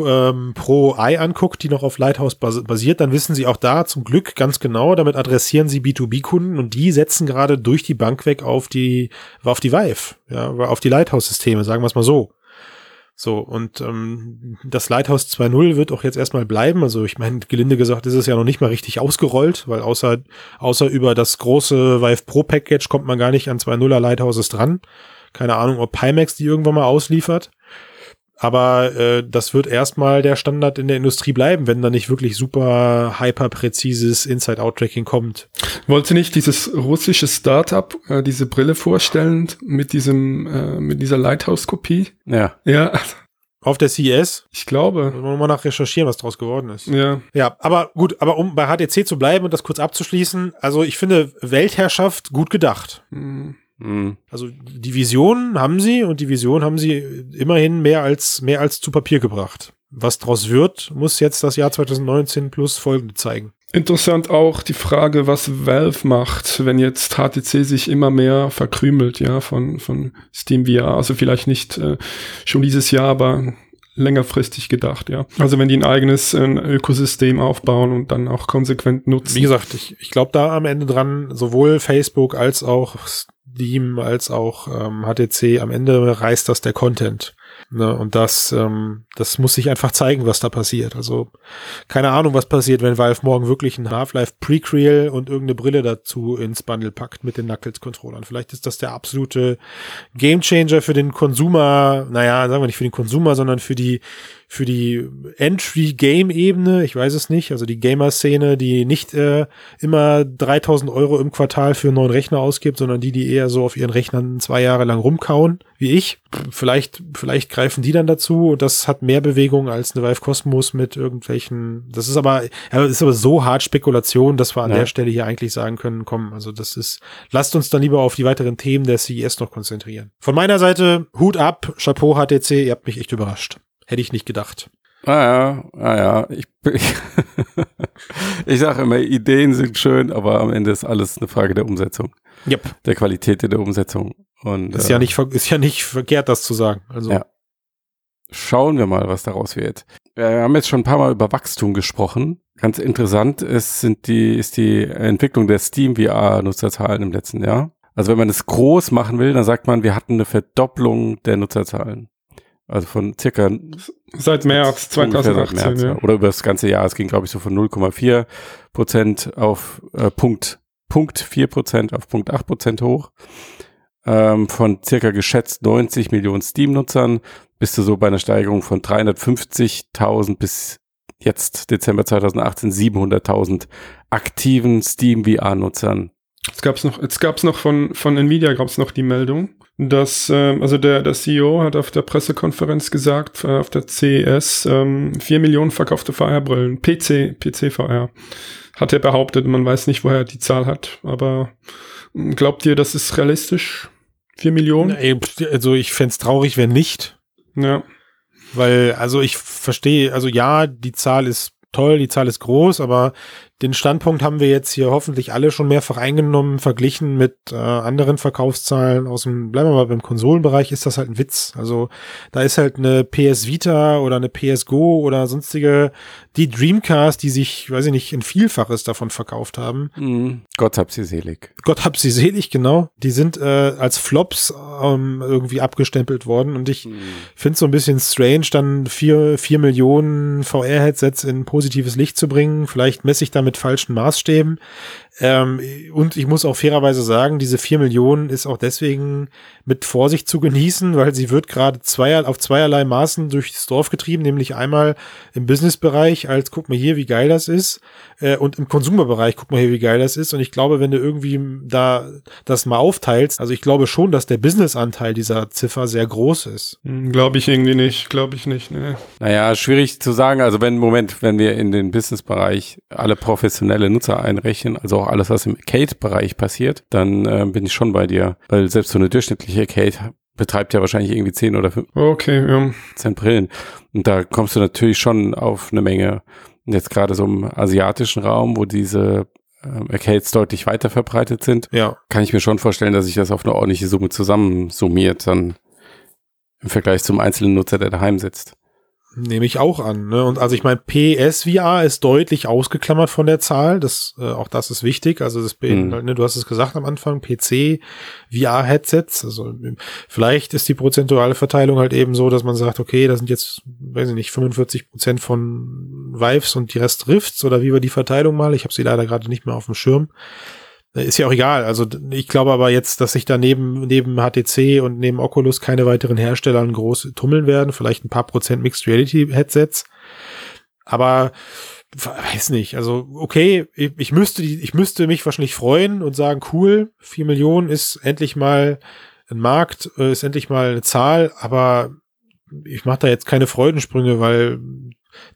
ähm, Pro Eye anguckt, die noch auf Lighthouse bas basiert, dann wissen sie auch da zum Glück ganz genau, damit adressieren sie B2B-Kunden und die setzen gerade durch die Bank weg auf die, auf die Vive, ja, auf die Lighthouse-Systeme, sagen wir es mal so. So, und ähm, das Lighthouse 2.0 wird auch jetzt erstmal bleiben. Also ich meine, gelinde gesagt, ist es ja noch nicht mal richtig ausgerollt, weil außer, außer über das große Vive Pro Package kommt man gar nicht an 2.0er Lighthouses dran. Keine Ahnung, ob Pimax die irgendwann mal ausliefert. Aber äh, das wird erstmal der Standard in der Industrie bleiben, wenn da nicht wirklich super hyperpräzises Inside-Out-Tracking kommt. Wollte nicht dieses russische Startup äh, diese Brille vorstellen mit diesem, äh, mit dieser Lighthouse-Kopie? ja. Ja, Auf der CES, ich glaube. müssen wir mal nach recherchieren, was draus geworden ist. Ja. Ja, aber gut, aber um bei HTC zu bleiben und das kurz abzuschließen, also ich finde Weltherrschaft gut gedacht. Hm. Mhm. Also die Vision haben sie und die Vision haben sie immerhin mehr als mehr als zu Papier gebracht. Was draus wird, muss jetzt das Jahr 2019 plus folgende zeigen. Interessant auch die Frage, was Valve macht, wenn jetzt HTC sich immer mehr verkrümelt, ja, von, von Steam VR. Also vielleicht nicht äh, schon dieses Jahr, aber längerfristig gedacht, ja. Also wenn die ein eigenes äh, Ökosystem aufbauen und dann auch konsequent nutzen. Wie gesagt, ich, ich glaube da am Ende dran, sowohl Facebook als auch Steam als auch ähm, HTC, am Ende reißt das der Content. Ne? Und das, ähm, das muss sich einfach zeigen, was da passiert. Also keine Ahnung, was passiert, wenn Valve morgen wirklich ein Half-Life Prequel und irgendeine Brille dazu ins Bundle packt mit den Knuckles-Controllern. Vielleicht ist das der absolute Gamechanger für den Consumer, naja, sagen wir nicht für den Consumer, sondern für die für die Entry-Game-Ebene, ich weiß es nicht, also die Gamer-Szene, die nicht äh, immer 3000 Euro im Quartal für einen neuen Rechner ausgibt, sondern die, die eher so auf ihren Rechnern zwei Jahre lang rumkauen, wie ich. Vielleicht, vielleicht greifen die dann dazu und das hat mehr Bewegung als eine Vive Cosmos mit irgendwelchen, das ist aber, ja, ist aber so hart Spekulation, dass wir an Ja. der Stelle hier eigentlich sagen können, komm, also das ist, lasst uns dann lieber auf die weiteren Themen der CES noch konzentrieren. Von meiner Seite, Hut ab, Chapeau HTC, ihr habt mich echt überrascht. Hätte ich nicht gedacht. Ah ja, ah ja. Ich, ich, ich sage immer, Ideen sind schön, aber am Ende ist alles eine Frage der Umsetzung, Yep. der Qualität der Umsetzung. Und Ist äh, ja nicht, ist ja nicht verkehrt, das zu sagen. Also, Ja. schauen wir mal, was daraus wird. Wir haben jetzt schon ein paar Mal über Wachstum gesprochen. Ganz interessant ist, sind die, ist die Entwicklung der Steam VR-Nutzerzahlen im letzten Jahr. Also wenn man es groß machen will, dann sagt man, wir hatten eine Verdopplung der Nutzerzahlen. Also von circa Seit März ungefähr 2018, seit März, ja. Oder über das ganze Jahr. Es ging, glaube ich, so von 0,4 Prozent auf äh, Punkt, Punkt 4 Prozent auf Punkt 8 Prozent hoch. Ähm, von circa geschätzt 90 Millionen Steam-Nutzern bist du so bei einer Steigerung von 350.000 bis jetzt Dezember 2018 700.000 aktiven Steam VR-Nutzern. Jetzt gab's noch, jetzt gab's noch von, von Nvidia gab's noch die Meldung. Dass, ähm, also der, der CEO hat auf der Pressekonferenz gesagt, äh, auf der CES, ähm, 4 Millionen verkaufte VR-Brillen, PC, PC-VR, hat er behauptet. Man weiß nicht, woher er die Zahl hat, aber mh, glaubt ihr, das ist realistisch? 4 Millionen? Also ich fänd's traurig, wenn nicht. Ja. Weil, also ich verstehe, also ja, die Zahl ist toll, die Zahl ist groß, aber den Standpunkt haben wir jetzt hier hoffentlich alle schon mehrfach eingenommen, verglichen mit äh, anderen Verkaufszahlen aus dem, bleiben wir mal beim Konsolenbereich, ist das halt ein Witz. Also da ist halt eine PS Vita oder eine PS Go oder sonstige, die Dreamcast, die sich, weiß ich nicht, in Vielfaches davon verkauft haben. Mhm. Gott hab sie selig. Gott hab sie selig, genau. Die sind äh, als Flops ähm, irgendwie abgestempelt worden und ich finde es so ein bisschen strange, dann vier, vier Millionen VR-Headsets in positives Licht zu bringen. Vielleicht messe ich da mit falschen Maßstäben. Ähm, und ich muss auch fairerweise sagen, diese vier Millionen ist auch deswegen mit Vorsicht zu genießen, weil sie wird gerade zweier, auf zweierlei Maßen durchs Dorf getrieben, nämlich einmal im Businessbereich als guck mal hier, wie geil das ist, äh, und im Konsumerbereich guck mal hier, wie geil das ist. Und ich glaube, wenn du irgendwie da das mal aufteilst, also ich glaube schon, dass der Businessanteil dieser Ziffer sehr groß ist. Glaube ich irgendwie nicht, glaube ich nicht, ne. Naja, schwierig zu sagen. Also wenn, Moment, wenn wir in den Businessbereich alle professionelle Nutzer einrechnen, also auch alles, was im Arcade-Bereich passiert, dann äh, bin ich schon bei dir. Weil selbst so eine durchschnittliche Arcade betreibt ja wahrscheinlich irgendwie 10 oder Okay, ja. 15 Brillen. Und da kommst du natürlich schon auf eine Menge. Jetzt gerade so im asiatischen Raum, wo diese ähm, Arcades deutlich weiter verbreitet sind, Ja. kann ich mir schon vorstellen, dass sich das auf eine ordentliche Summe zusammensummiert, dann im Vergleich zum einzelnen Nutzer, der daheim sitzt. Nehme ich auch an. Ne? Und also ich meine, PSVR ist deutlich ausgeklammert von der Zahl. Das, äh, auch das ist wichtig. Also das beinhaltet, ne, du hast es gesagt am Anfang, PC, VR-Headsets. Also ähm, vielleicht ist die prozentuale Verteilung halt eben so, dass man sagt, okay, da sind jetzt, weiß ich nicht, 45 Prozent von Vives und die Rest Rifts oder wie war die Verteilung mal? Ich habe sie leider gerade nicht mehr auf dem Schirm. Äh, Ist ja auch egal. Also ich glaube aber jetzt, dass sich da neben, neben HTC und neben Oculus keine weiteren Hersteller groß tummeln werden. Vielleicht ein paar Prozent Mixed Reality Headsets. Aber weiß nicht. Also okay, ich, ich müsste ich müsste mich wahrscheinlich freuen und sagen, cool, vier Millionen ist endlich mal ein Markt, äh, ist endlich mal eine Zahl. Aber ich mache da jetzt keine Freudensprünge, weil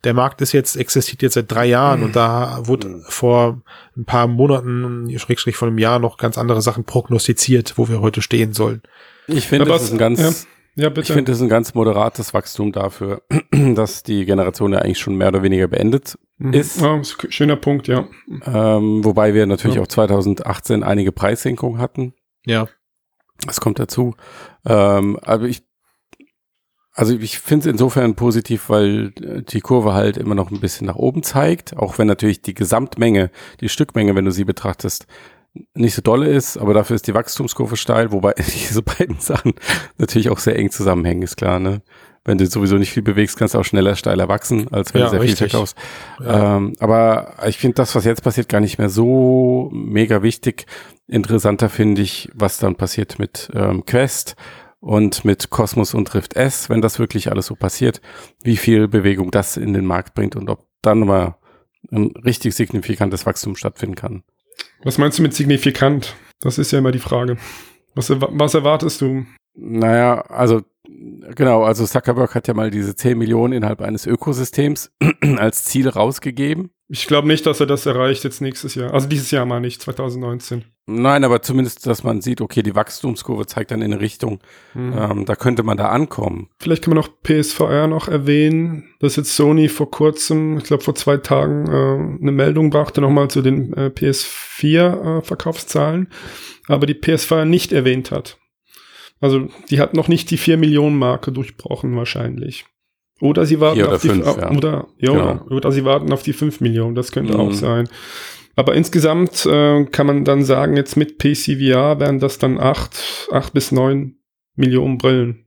der Markt ist jetzt, existiert jetzt seit drei Jahren und da wurde vor ein paar Monaten, schrägstrich vor einem Jahr noch ganz andere Sachen prognostiziert, wo wir heute stehen sollen. Ich finde, das ist ein ganz, ja. Ja, ich finde, das ist ein ganz moderates Wachstum dafür, dass die Generation ja eigentlich schon mehr oder weniger beendet Mhm. ist. Ja, ist ein schöner Punkt, ja. Ähm, wobei wir natürlich Ja. auch 2018 einige Preissenkungen hatten. Ja. Das kommt dazu. Ähm, aber ich, also ich finde es insofern positiv, weil äh, die Kurve halt immer noch ein bisschen nach oben zeigt, auch wenn natürlich die Gesamtmenge, die Stückmenge, wenn du sie betrachtest, nicht so dolle ist, aber dafür ist die Wachstumskurve steil, wobei diese beiden Sachen natürlich auch sehr eng zusammenhängen, ist klar, ne? Wenn du sowieso nicht viel bewegst, kannst du auch schneller, steiler wachsen, als wenn Ja, du sehr richtig. viel verkaufst. Ja. Ähm, aber ich finde das, was jetzt passiert, gar nicht mehr so mega wichtig. Interessanter finde ich, was dann passiert mit ähm, Quest und mit Cosmos und Rift S, wenn das wirklich alles so passiert, wie viel Bewegung das in den Markt bringt und ob dann mal ein richtig signifikantes Wachstum stattfinden kann. Was meinst du mit signifikant? Das ist ja immer die Frage. Was, was erwartest du? Naja, also genau, also Zuckerberg hat ja mal diese 10 Millionen innerhalb eines Ökosystems als Ziel rausgegeben. Ich glaube nicht, dass er das erreicht jetzt nächstes Jahr. Also dieses Jahr mal nicht, 2019. Nein, aber zumindest, dass man sieht, okay, die Wachstumskurve zeigt dann in eine Richtung, Mhm. ähm, da könnte man da ankommen. Vielleicht kann man noch PSVR noch erwähnen, dass jetzt Sony vor kurzem, ich glaube vor zwei Tagen, äh, eine Meldung brachte nochmal zu den äh, PS4-Verkaufszahlen, aber die PSVR nicht erwähnt hat. Also die hat noch nicht die 4 Millionen Marke durchbrochen wahrscheinlich. Oder sie warten oder auf die fünf, auf- ja. oder, ja, Genau. oder, sie warten auf die 5 Millionen, das könnte Mhm. auch sein. Aber insgesamt äh, kann man dann sagen, jetzt mit PCVR wären das dann 8, 8 bis 9 Millionen Brillen.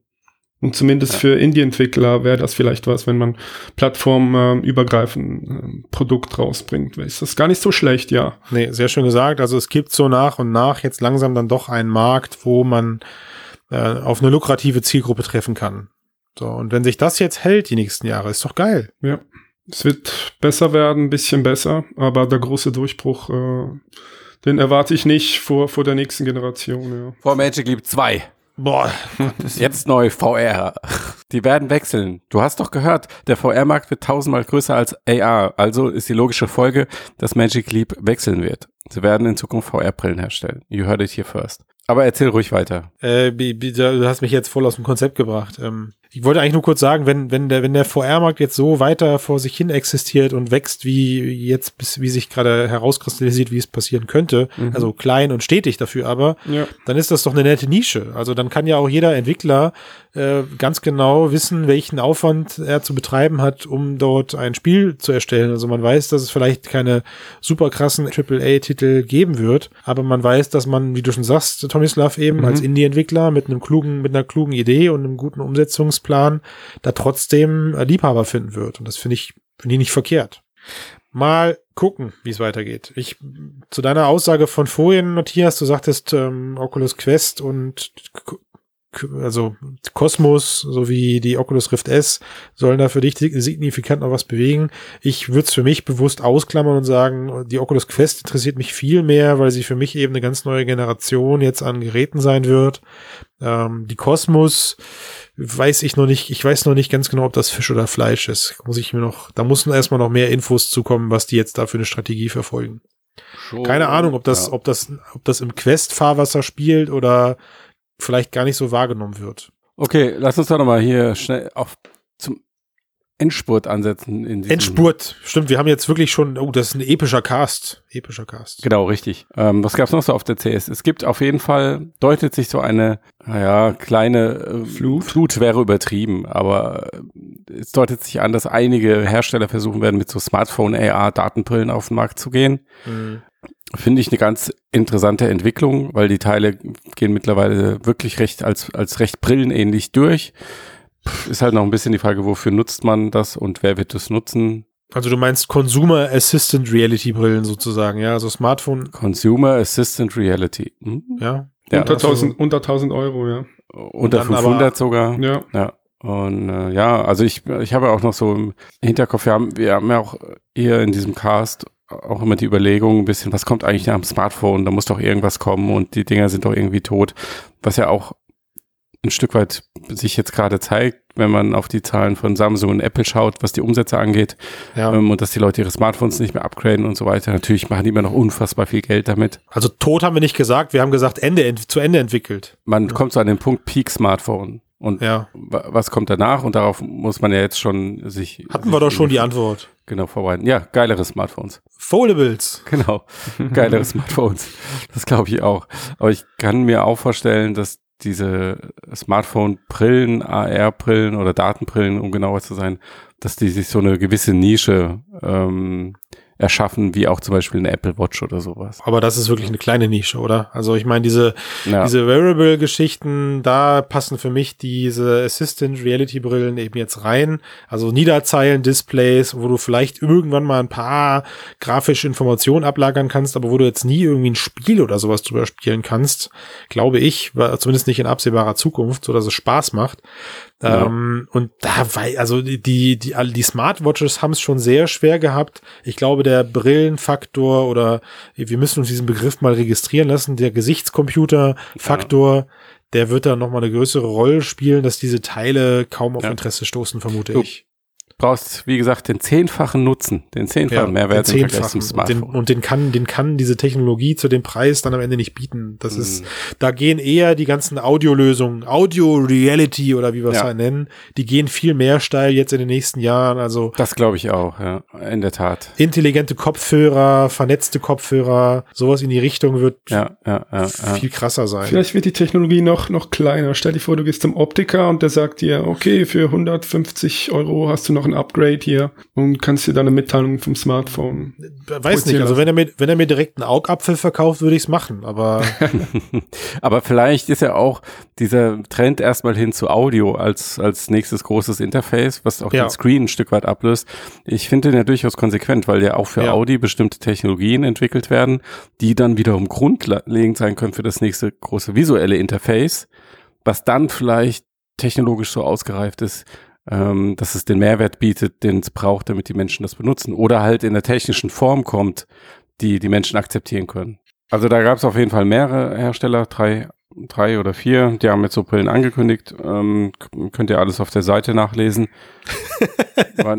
Und zumindest Ja. für Indie-Entwickler wäre das vielleicht was, wenn man plattformübergreifend ähm, Produkt rausbringt. Ist das gar nicht so schlecht, ja. Nee, sehr schön gesagt. Also es gibt so nach und nach jetzt langsam dann doch einen Markt, wo man äh, auf eine lukrative Zielgruppe treffen kann. So, und wenn sich das jetzt hält die nächsten Jahre, ist doch geil. Ja. Es wird besser werden, ein bisschen besser, aber der große Durchbruch, äh, den erwarte ich nicht vor, vor der nächsten Generation, ja. Vor Magic Leap 2. Boah, Jetzt neu VR. Die werden wechseln. Du hast doch gehört, der VR-Markt wird tausendmal größer als AR. Also ist die logische Folge, dass Magic Leap wechseln wird. Sie werden in Zukunft VR-Brillen herstellen. You heard it here first. Aber erzähl ruhig weiter. Äh, du hast mich jetzt voll aus dem Konzept gebracht. Ähm, ich wollte eigentlich nur kurz sagen, wenn, wenn der, wenn der VR-Markt jetzt so weiter vor sich hin existiert und wächst, wie jetzt, bis, wie sich gerade herauskristallisiert, wie es passieren könnte, also klein und stetig dafür aber, Ja. dann ist das doch eine nette Nische. Also dann kann ja auch jeder Entwickler äh, ganz genau wissen, welchen Aufwand er zu betreiben hat, um dort ein Spiel zu erstellen. Also man weiß, dass es vielleicht keine super krassen AAA-Titel geben wird, aber man weiß, dass man, wie du schon sagst, Tomislav eben als Indie-Entwickler mit einem klugen, mit einer klugen Idee und einem guten Umsetzungsplan da trotzdem äh, Liebhaber finden wird. Und das finde ich, finde ich nicht verkehrt. Mal gucken, wie es weitergeht. Ich zu deiner Aussage von vorhin, Matthias, du sagtest ähm, Oculus Quest und also Cosmos sowie die Oculus Rift S sollen da für dich signifikant noch was bewegen. Ich würde es für mich bewusst ausklammern und sagen, die Oculus Quest interessiert mich viel mehr, weil sie für mich eben eine ganz neue Generation jetzt an Geräten sein wird. Ähm, die Cosmos weiß ich noch nicht, ich weiß noch nicht ganz genau, ob das Fisch oder Fleisch ist. Muss ich mir noch, da müssen erstmal noch mehr Infos zukommen, was die jetzt da für eine Strategie verfolgen. Keine Ahnung, ob das, Ja. ob das, ob das im Quest-Fahrwasser spielt oder vielleicht gar nicht so wahrgenommen wird. Okay, lass uns doch nochmal hier schnell auf zum Endspurt ansetzen. Endspurt, stimmt, wir haben jetzt wirklich schon, oh, das ist ein epischer Cast. Epischer Cast. Genau, richtig. Ähm, was gab's noch so auf der CS? Es gibt auf jeden Fall, deutet sich so eine, naja, kleine äh, Flut? Flut wäre übertrieben, aber äh, es deutet sich an, dass einige Hersteller versuchen werden, mit so Smartphone-AR-Datenbrillen auf den Markt zu gehen. Mhm. Finde ich eine ganz interessante Entwicklung, weil die Teile gehen mittlerweile wirklich recht als, als recht brillenähnlich durch. Pff, Ist halt noch ein bisschen die Frage, wofür nutzt man das und wer wird es nutzen? Also du meinst Consumer Assistant Reality Brillen sozusagen, ja, also Smartphone, Consumer Assistant Reality. Hm? ja. Ja, unter, also- 1000, unter 1000 Euro, ja. unter dann 500 aber- sogar. Ja. Ja. Und äh, ja, also ich, ich habe auch noch so im Hinterkopf, wir haben, wir haben ja auch hier in diesem Cast auch immer die Überlegung, ein bisschen, was kommt eigentlich nach dem Smartphone? Da muss doch irgendwas kommen und die Dinger sind doch irgendwie tot. Was ja auch ein Stück weit sich jetzt gerade zeigt, wenn man auf die Zahlen von Samsung und Apple schaut, was die Umsätze angeht ja. ähm, und dass die Leute ihre Smartphones nicht mehr upgraden und so weiter. Natürlich machen die immer noch unfassbar viel Geld damit. Also tot haben wir nicht gesagt, wir haben gesagt Ende zu Ende entwickelt. Man kommt so an den Punkt Peak Smartphone. Und Ja. wa- was kommt danach? Und darauf muss man ja jetzt schon sich. Hatten sich wir doch schon die Antwort. Genau, vorbereiten. Ja, geilere Smartphones. Foldables. Genau. Geilere Smartphones. Das glaube ich auch. Aber ich kann mir auch vorstellen, dass diese Smartphone-Brillen, AR-Brillen oder Datenbrillen, um genauer zu sein, dass die sich so eine gewisse Nische ähm, erschaffen, wie auch zum Beispiel eine Apple Watch oder sowas. Aber das ist wirklich eine kleine Nische, oder? Also ich meine, diese, Ja. diese Wearable-Geschichten, da passen für mich diese Assistant-Reality-Brillen eben jetzt rein. Also Niederzeilen-Displays, wo du vielleicht irgendwann mal ein paar grafische Informationen ablagern kannst, aber wo du jetzt nie irgendwie ein Spiel oder sowas drüber spielen kannst, glaube ich, zumindest nicht in absehbarer Zukunft, so dass es Spaß macht. Ja. Ähm, und da also die, die, die, die Smartwatches haben es schon sehr schwer gehabt. Ich glaube, der Brillenfaktor oder wir müssen uns diesen Begriff mal registrieren lassen, der Gesichtscomputer-Faktor, der wird da nochmal eine größere Rolle spielen, dass diese Teile kaum auf Ja. Interesse stoßen, vermute Du, ich. Brauchst, wie gesagt, den zehnfachen Nutzen, den zehnfachen Mehrwert den im Vergleich zum Zehnfachen. Und den, Smartphone. und den kann, den kann diese Technologie zu dem Preis dann am Ende nicht bieten. Das Mhm. ist, da gehen eher die ganzen Audiolösungen, Audio Reality oder wie wir es Ja. halt nennen, die gehen viel mehr steil jetzt in den nächsten Jahren. Also Das glaube ich auch, ja, in der Tat. intelligente Kopfhörer, vernetzte Kopfhörer, sowas in die Richtung wird Ja, ja, ja, ja. viel krasser sein. Vielleicht wird die Technologie noch, noch kleiner. Stell dir vor, du gehst zum Optiker und der sagt dir, okay, für 150 Euro hast du noch ein Upgrade hier und kannst dir dann eine Mitteilung vom Smartphone. Weiß nicht, also wenn er mir, wenn er mir direkt einen Augapfel verkauft, würde ich es machen, aber Aber vielleicht ist ja auch dieser Trend erstmal hin zu Audio als, als nächstes großes Interface, was auch Ja. den Screen ein Stück weit ablöst. Ich finde den ja durchaus konsequent, weil ja auch für Ja. Audi bestimmte Technologien entwickelt werden, die dann wiederum grundlegend sein können für das nächste große visuelle Interface, was dann vielleicht technologisch so ausgereift ist, ähm, dass es den Mehrwert bietet, den es braucht, damit die Menschen das benutzen. Oder halt in der technischen Form kommt, die die Menschen akzeptieren können. Also da gab es auf jeden Fall mehrere Hersteller, drei drei oder vier, die haben jetzt so Brillen angekündigt. Ähm, könnt ihr alles auf der Seite nachlesen.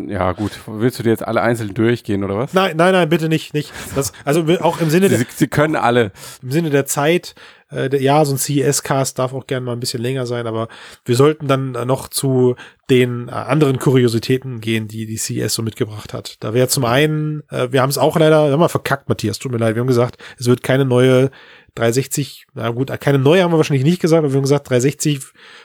Ja, gut. Willst du dir jetzt alle einzeln durchgehen oder was? Nein, nein, nein, bitte nicht, nicht. Das, also auch im Sinne der, Sie, sie können alle. im Sinne der Zeit, äh, ja, so ein CES-Cast darf auch gerne mal ein bisschen länger sein, aber wir sollten dann äh, noch zu den äh, anderen Kuriositäten gehen, die die CES so mitgebracht hat. Da wäre zum einen, äh, wir haben es auch leider, wir haben mal verkackt, Matthias, tut mir leid, wir haben gesagt, es wird keine neue 360, na gut, keine neue haben wir wahrscheinlich nicht gesagt, aber wir haben gesagt, 360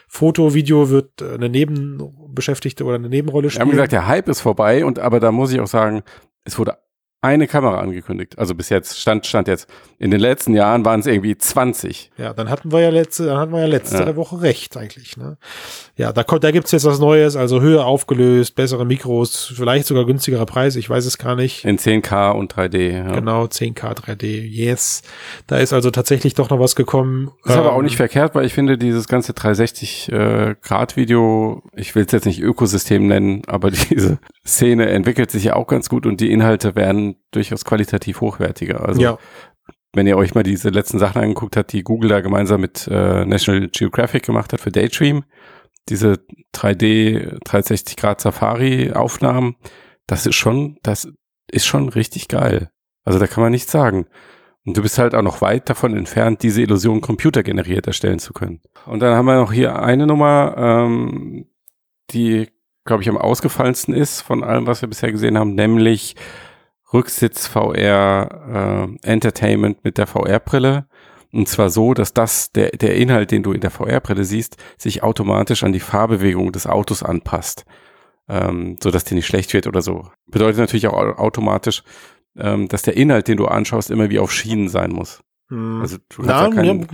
Foto, Video wird eine Nebenbeschäftigte oder eine Nebenrolle Wir spielen. haben gesagt, der Hype ist vorbei und aber da muss ich auch sagen, es wurde eine Kamera angekündigt. Also bis jetzt, stand, stand jetzt. In den letzten Jahren waren es irgendwie 20. Ja, dann hatten wir ja letzte, dann hatten wir ja letzte Ja. Woche recht eigentlich. Ne? Ja, da, kommt, da gibt's jetzt was Neues, also höher aufgelöst, bessere Mikros, vielleicht sogar günstigerer Preis, ich weiß es gar nicht. In 10K und 3D. Ja. Genau, 10K 3D, yes. Da ist also tatsächlich doch noch was gekommen. Das ist aber auch Ähm, nicht verkehrt, weil ich finde, dieses ganze 360-Grad-Video, ich will es jetzt nicht Ökosystem nennen, aber diese Szene entwickelt sich ja auch ganz gut und die Inhalte werden durchaus qualitativ hochwertiger. Also ja, wenn ihr euch mal diese letzten Sachen angeguckt habt, die Google da gemeinsam mit äh, National Geographic gemacht hat für Daydream, diese 3D 360 Grad Safari Aufnahmen, das ist schon, das ist schon richtig geil. Also da kann man nichts sagen. Und du bist halt auch noch weit davon entfernt, diese Illusion computergeneriert erstellen zu können. Und dann haben wir noch hier eine Nummer, ähm, die, glaube ich, am ausgefallensten ist von allem, was wir bisher gesehen haben, nämlich Rücksitz VR äh, Entertainment mit der VR-Brille. Und zwar so, dass das, der, der Inhalt, den du in der VR-Brille siehst, sich automatisch an die Fahrbewegung des Autos anpasst. Ähm, so dass dir nicht schlecht wird oder so. Bedeutet natürlich auch au- automatisch, ähm, dass der Inhalt, den du anschaust, immer wie auf Schienen sein muss. Hm. Also du Na, kannst ja keinen, ja,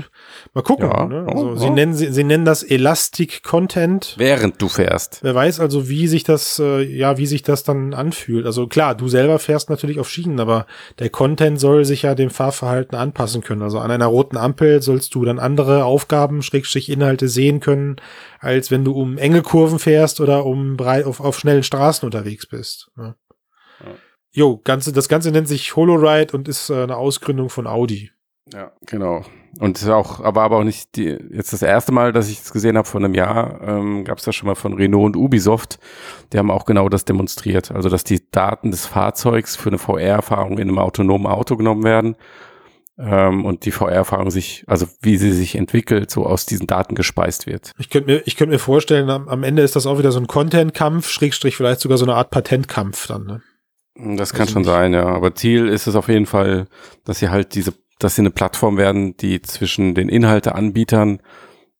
mal gucken. Ja, ne? oh, also sie, oh. nennen, sie, sie nennen das Elastic Content. während du fährst. Wer weiß also, wie sich das, äh, ja, wie sich das dann anfühlt. Also klar, du selber fährst natürlich auf Schienen, aber der Content soll sich ja dem Fahrverhalten anpassen können. Also an einer roten Ampel sollst du dann andere Aufgaben, Schrägstrich Inhalte sehen können, als wenn du um enge Kurven fährst oder um brei auf, auf schnellen Straßen unterwegs bist. Ne? Jo, ganze, das Ganze nennt sich HoloRide und ist äh, eine Ausgründung von Audi. Ja, genau. Und ist auch, aber aber auch nicht die, jetzt das erste Mal, dass ich es gesehen habe vor einem Jahr, ähm, gab es das schon mal von Renault und Ubisoft. Die haben auch genau das demonstriert. Also dass die Daten des Fahrzeugs für eine VR-Erfahrung in einem autonomen Auto genommen werden ähm, und die VR-Erfahrung sich, also wie sie sich entwickelt, so aus diesen Daten gespeist wird. Ich könnte mir, ich könnte mir vorstellen, am, am Ende ist das auch wieder so ein Content-Kampf, Schrägstrich vielleicht sogar so eine Art Patentkampf dann. Ne? Das kann Also schon sein, ja. Aber Ziel ist es auf jeden Fall, dass sie halt diese, dass sie eine Plattform werden, die zwischen den Inhalteanbietern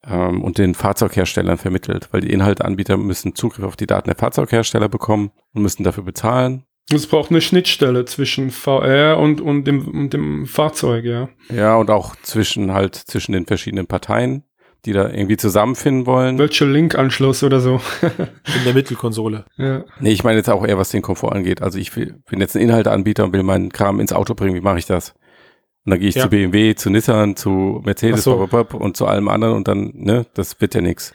ähm, und den Fahrzeugherstellern vermittelt, weil die Inhalteanbieter müssen Zugriff auf die Daten der Fahrzeughersteller bekommen und müssen dafür bezahlen. Es braucht eine Schnittstelle zwischen VR und, und, dem, und dem Fahrzeug, ja. Ja, und auch zwischen halt zwischen den verschiedenen Parteien, die da irgendwie zusammenfinden wollen. Welcher Link-Anschluss oder so. In der Mittelkonsole. ja. Nee, ich meine jetzt auch eher, was den Komfort angeht. Also ich will, bin jetzt ein Inhalteanbieter und will meinen Kram ins Auto bringen. Wie mache ich das? Und dann gehe ich Ja. zu BMW, zu Nissan, zu Mercedes so. und zu allem anderen und dann, ne, das wird ja nix.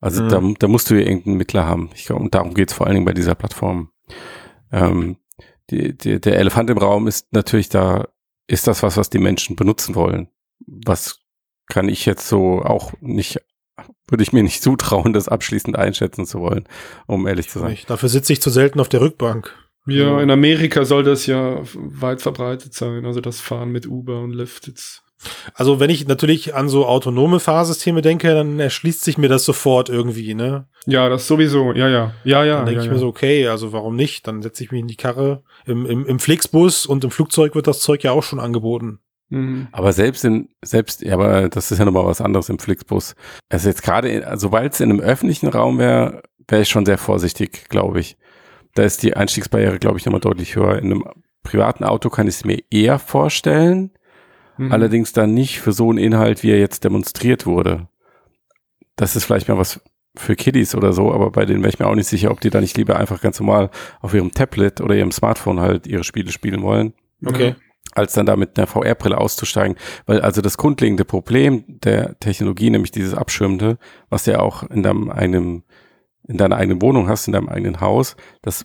Also Mhm. da, da musst du ja irgendeinen Mittler haben. Ich glaube, und darum geht's vor allen Dingen bei dieser Plattform. Ähm, die, die, der Elefant im Raum ist natürlich da, ist das was, was die Menschen benutzen wollen. Was kann ich jetzt so auch nicht, würde ich mir nicht zutrauen, das abschließend einschätzen zu wollen, um ehrlich zu sein. Nicht. Dafür sitze ich zu selten auf der Rückbank. Ja, in Amerika soll das ja weit verbreitet sein. Also das Fahren mit Uber und Lyft jetzt. Also wenn ich natürlich an so autonome Fahrsysteme denke, dann erschließt sich mir das sofort irgendwie, ne? Ja, das sowieso. Ja, ja. Ja, ja. dann denke ja, ich ja. mir so, okay, also warum nicht? Dann setze ich mich in die Karre. Im, im, Im Flixbus und im Flugzeug wird das Zeug ja auch schon angeboten. Mhm. Aber selbst in, selbst, ja, aber das ist ja nochmal was anderes im Flixbus. Also jetzt gerade, sobald es in einem öffentlichen Raum wäre, wäre ich schon sehr vorsichtig, glaube ich. Da ist die Einstiegsbarriere, glaube ich, nochmal deutlich höher. In einem privaten Auto kann ich es mir eher vorstellen, Mhm. allerdings dann nicht für so einen Inhalt, wie er jetzt demonstriert wurde. Das ist vielleicht mal was für Kiddies oder so, aber bei denen wäre ich mir auch nicht sicher, ob die da nicht lieber einfach ganz normal auf ihrem Tablet oder ihrem Smartphone halt ihre Spiele spielen wollen Okay. als dann da mit einer VR-Brille auszusteigen. Weil also das grundlegende Problem der Technologie, nämlich dieses Abschirmende, was ja auch in deinem eigenen, in deiner eigenen Wohnung hast, in deinem eigenen Haus, das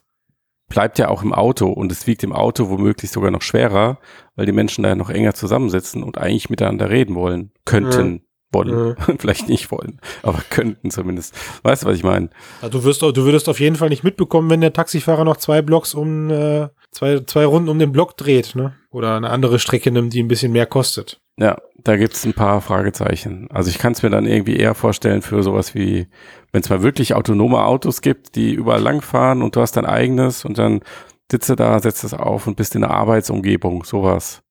bleibt ja auch im Auto und es wiegt im Auto womöglich sogar noch schwerer, weil die Menschen da noch enger zusammensitzen und eigentlich miteinander reden wollen könnten. wollen. Vielleicht nicht wollen, aber könnten zumindest. Weißt du, was ich meine? Also du wirst, du würdest auf jeden Fall nicht mitbekommen, wenn der Taxifahrer noch zwei Blocks um äh, zwei, zwei Runden um den Block dreht, ne? Oder eine andere Strecke nimmt, die ein bisschen mehr kostet. Ja, da gibt's ein paar Fragezeichen. Also ich kann es mir dann irgendwie eher vorstellen für sowas wie, wenn es mal wirklich autonome Autos gibt, die überall langfahren und du hast dein eigenes und dann sitzt du da, setzt es auf und bist in der Arbeitsumgebung, sowas.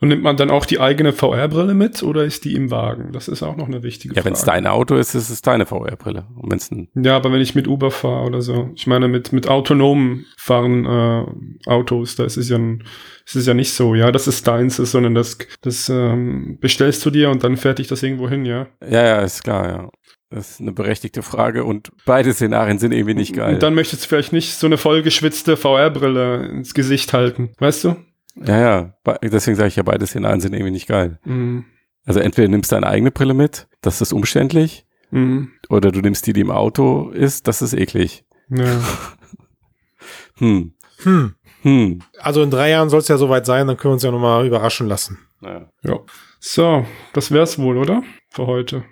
Und nimmt man dann auch die eigene VR-Brille mit oder ist die im Wagen? Das ist auch noch eine wichtige Ja, Frage. wenn es dein Auto ist, ist es deine VR-Brille. Und ein Ja, aber wenn ich mit Uber fahre oder so, ich meine mit mit autonomen fahren äh, Autos, da ist es ja ein, ist es ja nicht so, ja, dass es deins ist, sondern das das ähm, bestellst du dir und dann fährt dich das irgendwo hin, ja. Ja, ja, ist klar, ja. Das ist eine berechtigte Frage und beide Szenarien sind irgendwie nicht geil. Und dann möchtest du vielleicht nicht so eine vollgeschwitzte VR-Brille ins Gesicht halten, weißt du? Ja, ja, deswegen sage ich ja, beide Szenarien sind irgendwie nicht geil. Mhm. Also entweder nimmst du deine eigene Brille mit, das ist umständlich, Mhm. oder du nimmst die, die im Auto ist, das ist eklig. Ja. Hm, Hm. hm. Also in drei Jahren soll es ja soweit sein, dann können wir uns ja nochmal überraschen lassen. Ja. ja. So, das wär's wohl, oder? Für heute.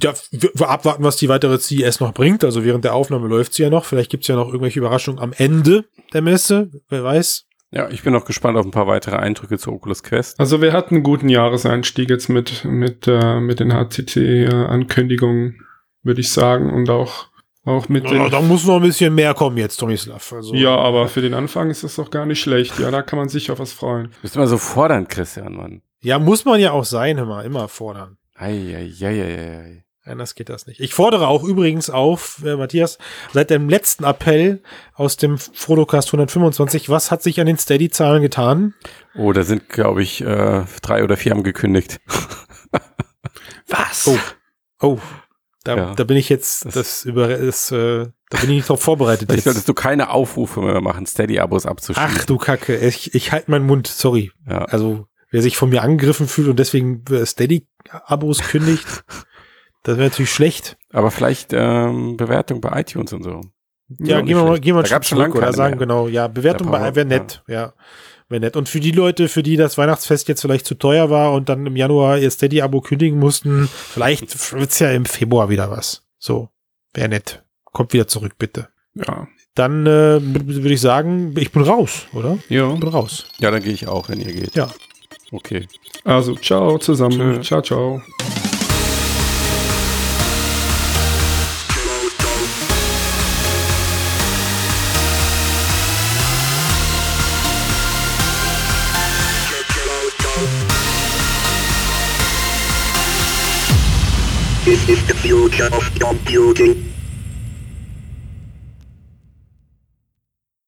Ja, wir, wir abwarten, was die weitere CES noch bringt. Also während der Aufnahme läuft sie ja noch. Vielleicht gibt's ja noch irgendwelche Überraschungen am Ende der Messe. Wer weiß. Ja, ich bin noch gespannt auf ein paar weitere Eindrücke zu Oculus Quest. Also wir hatten einen guten Jahreseinstieg jetzt mit, mit, äh, mit den HCT-Ankündigungen, würde ich sagen. Und auch, auch mit Ja, den. da muss noch ein bisschen mehr kommen jetzt, Tomislav. Also, Ja, aber für den Anfang ist das doch gar nicht schlecht. Ja, da kann man sich auf was freuen. Du bist immer so fordernd, Christian, Mann. ja, muss man ja auch sein, immer, immer fordern. Ei, ei, ei, ei, ei. Anders geht das nicht. Ich fordere auch übrigens auf, äh, Matthias, seit dem letzten Appell aus dem Frodocast 125, was hat sich an den Steady-Zahlen getan? Oh, da sind, glaube ich, äh, drei oder vier haben gekündigt. Was? Oh. Oh, da, Ja. da bin ich jetzt, Das- das, über, das, äh, da bin ich nicht drauf vorbereitet. Vielleicht solltest du keine Aufrufe mehr machen, Steady-Abos abzuschließen. Ach du Kacke, ich, ich halte meinen Mund, sorry. Ja. Also, wer sich von mir angegriffen fühlt und deswegen äh, Steady-Abos kündigt, das wäre natürlich schlecht. Aber vielleicht ähm, Bewertung bei iTunes und so. Ja, gehen wir mal, gehen wir Da schon lange zurück oder sagen mehr. genau, ja, Bewertung bei wäre nett, ja. Wäre nett. Und für die Leute, für die das Weihnachtsfest jetzt vielleicht zu teuer war und dann im Januar ihr Steady-Abo kündigen mussten, vielleicht wird's ja im Februar wieder was. So, wäre nett. Kommt wieder zurück, bitte. Ja. Dann äh, würde ich sagen, ich bin raus, oder? Ja. Ich bin raus. Ja, dann gehe ich auch, wenn ihr geht. Ja. Okay. Also, ciao zusammen. Tschö. Ciao, ciao. Is the future of computing.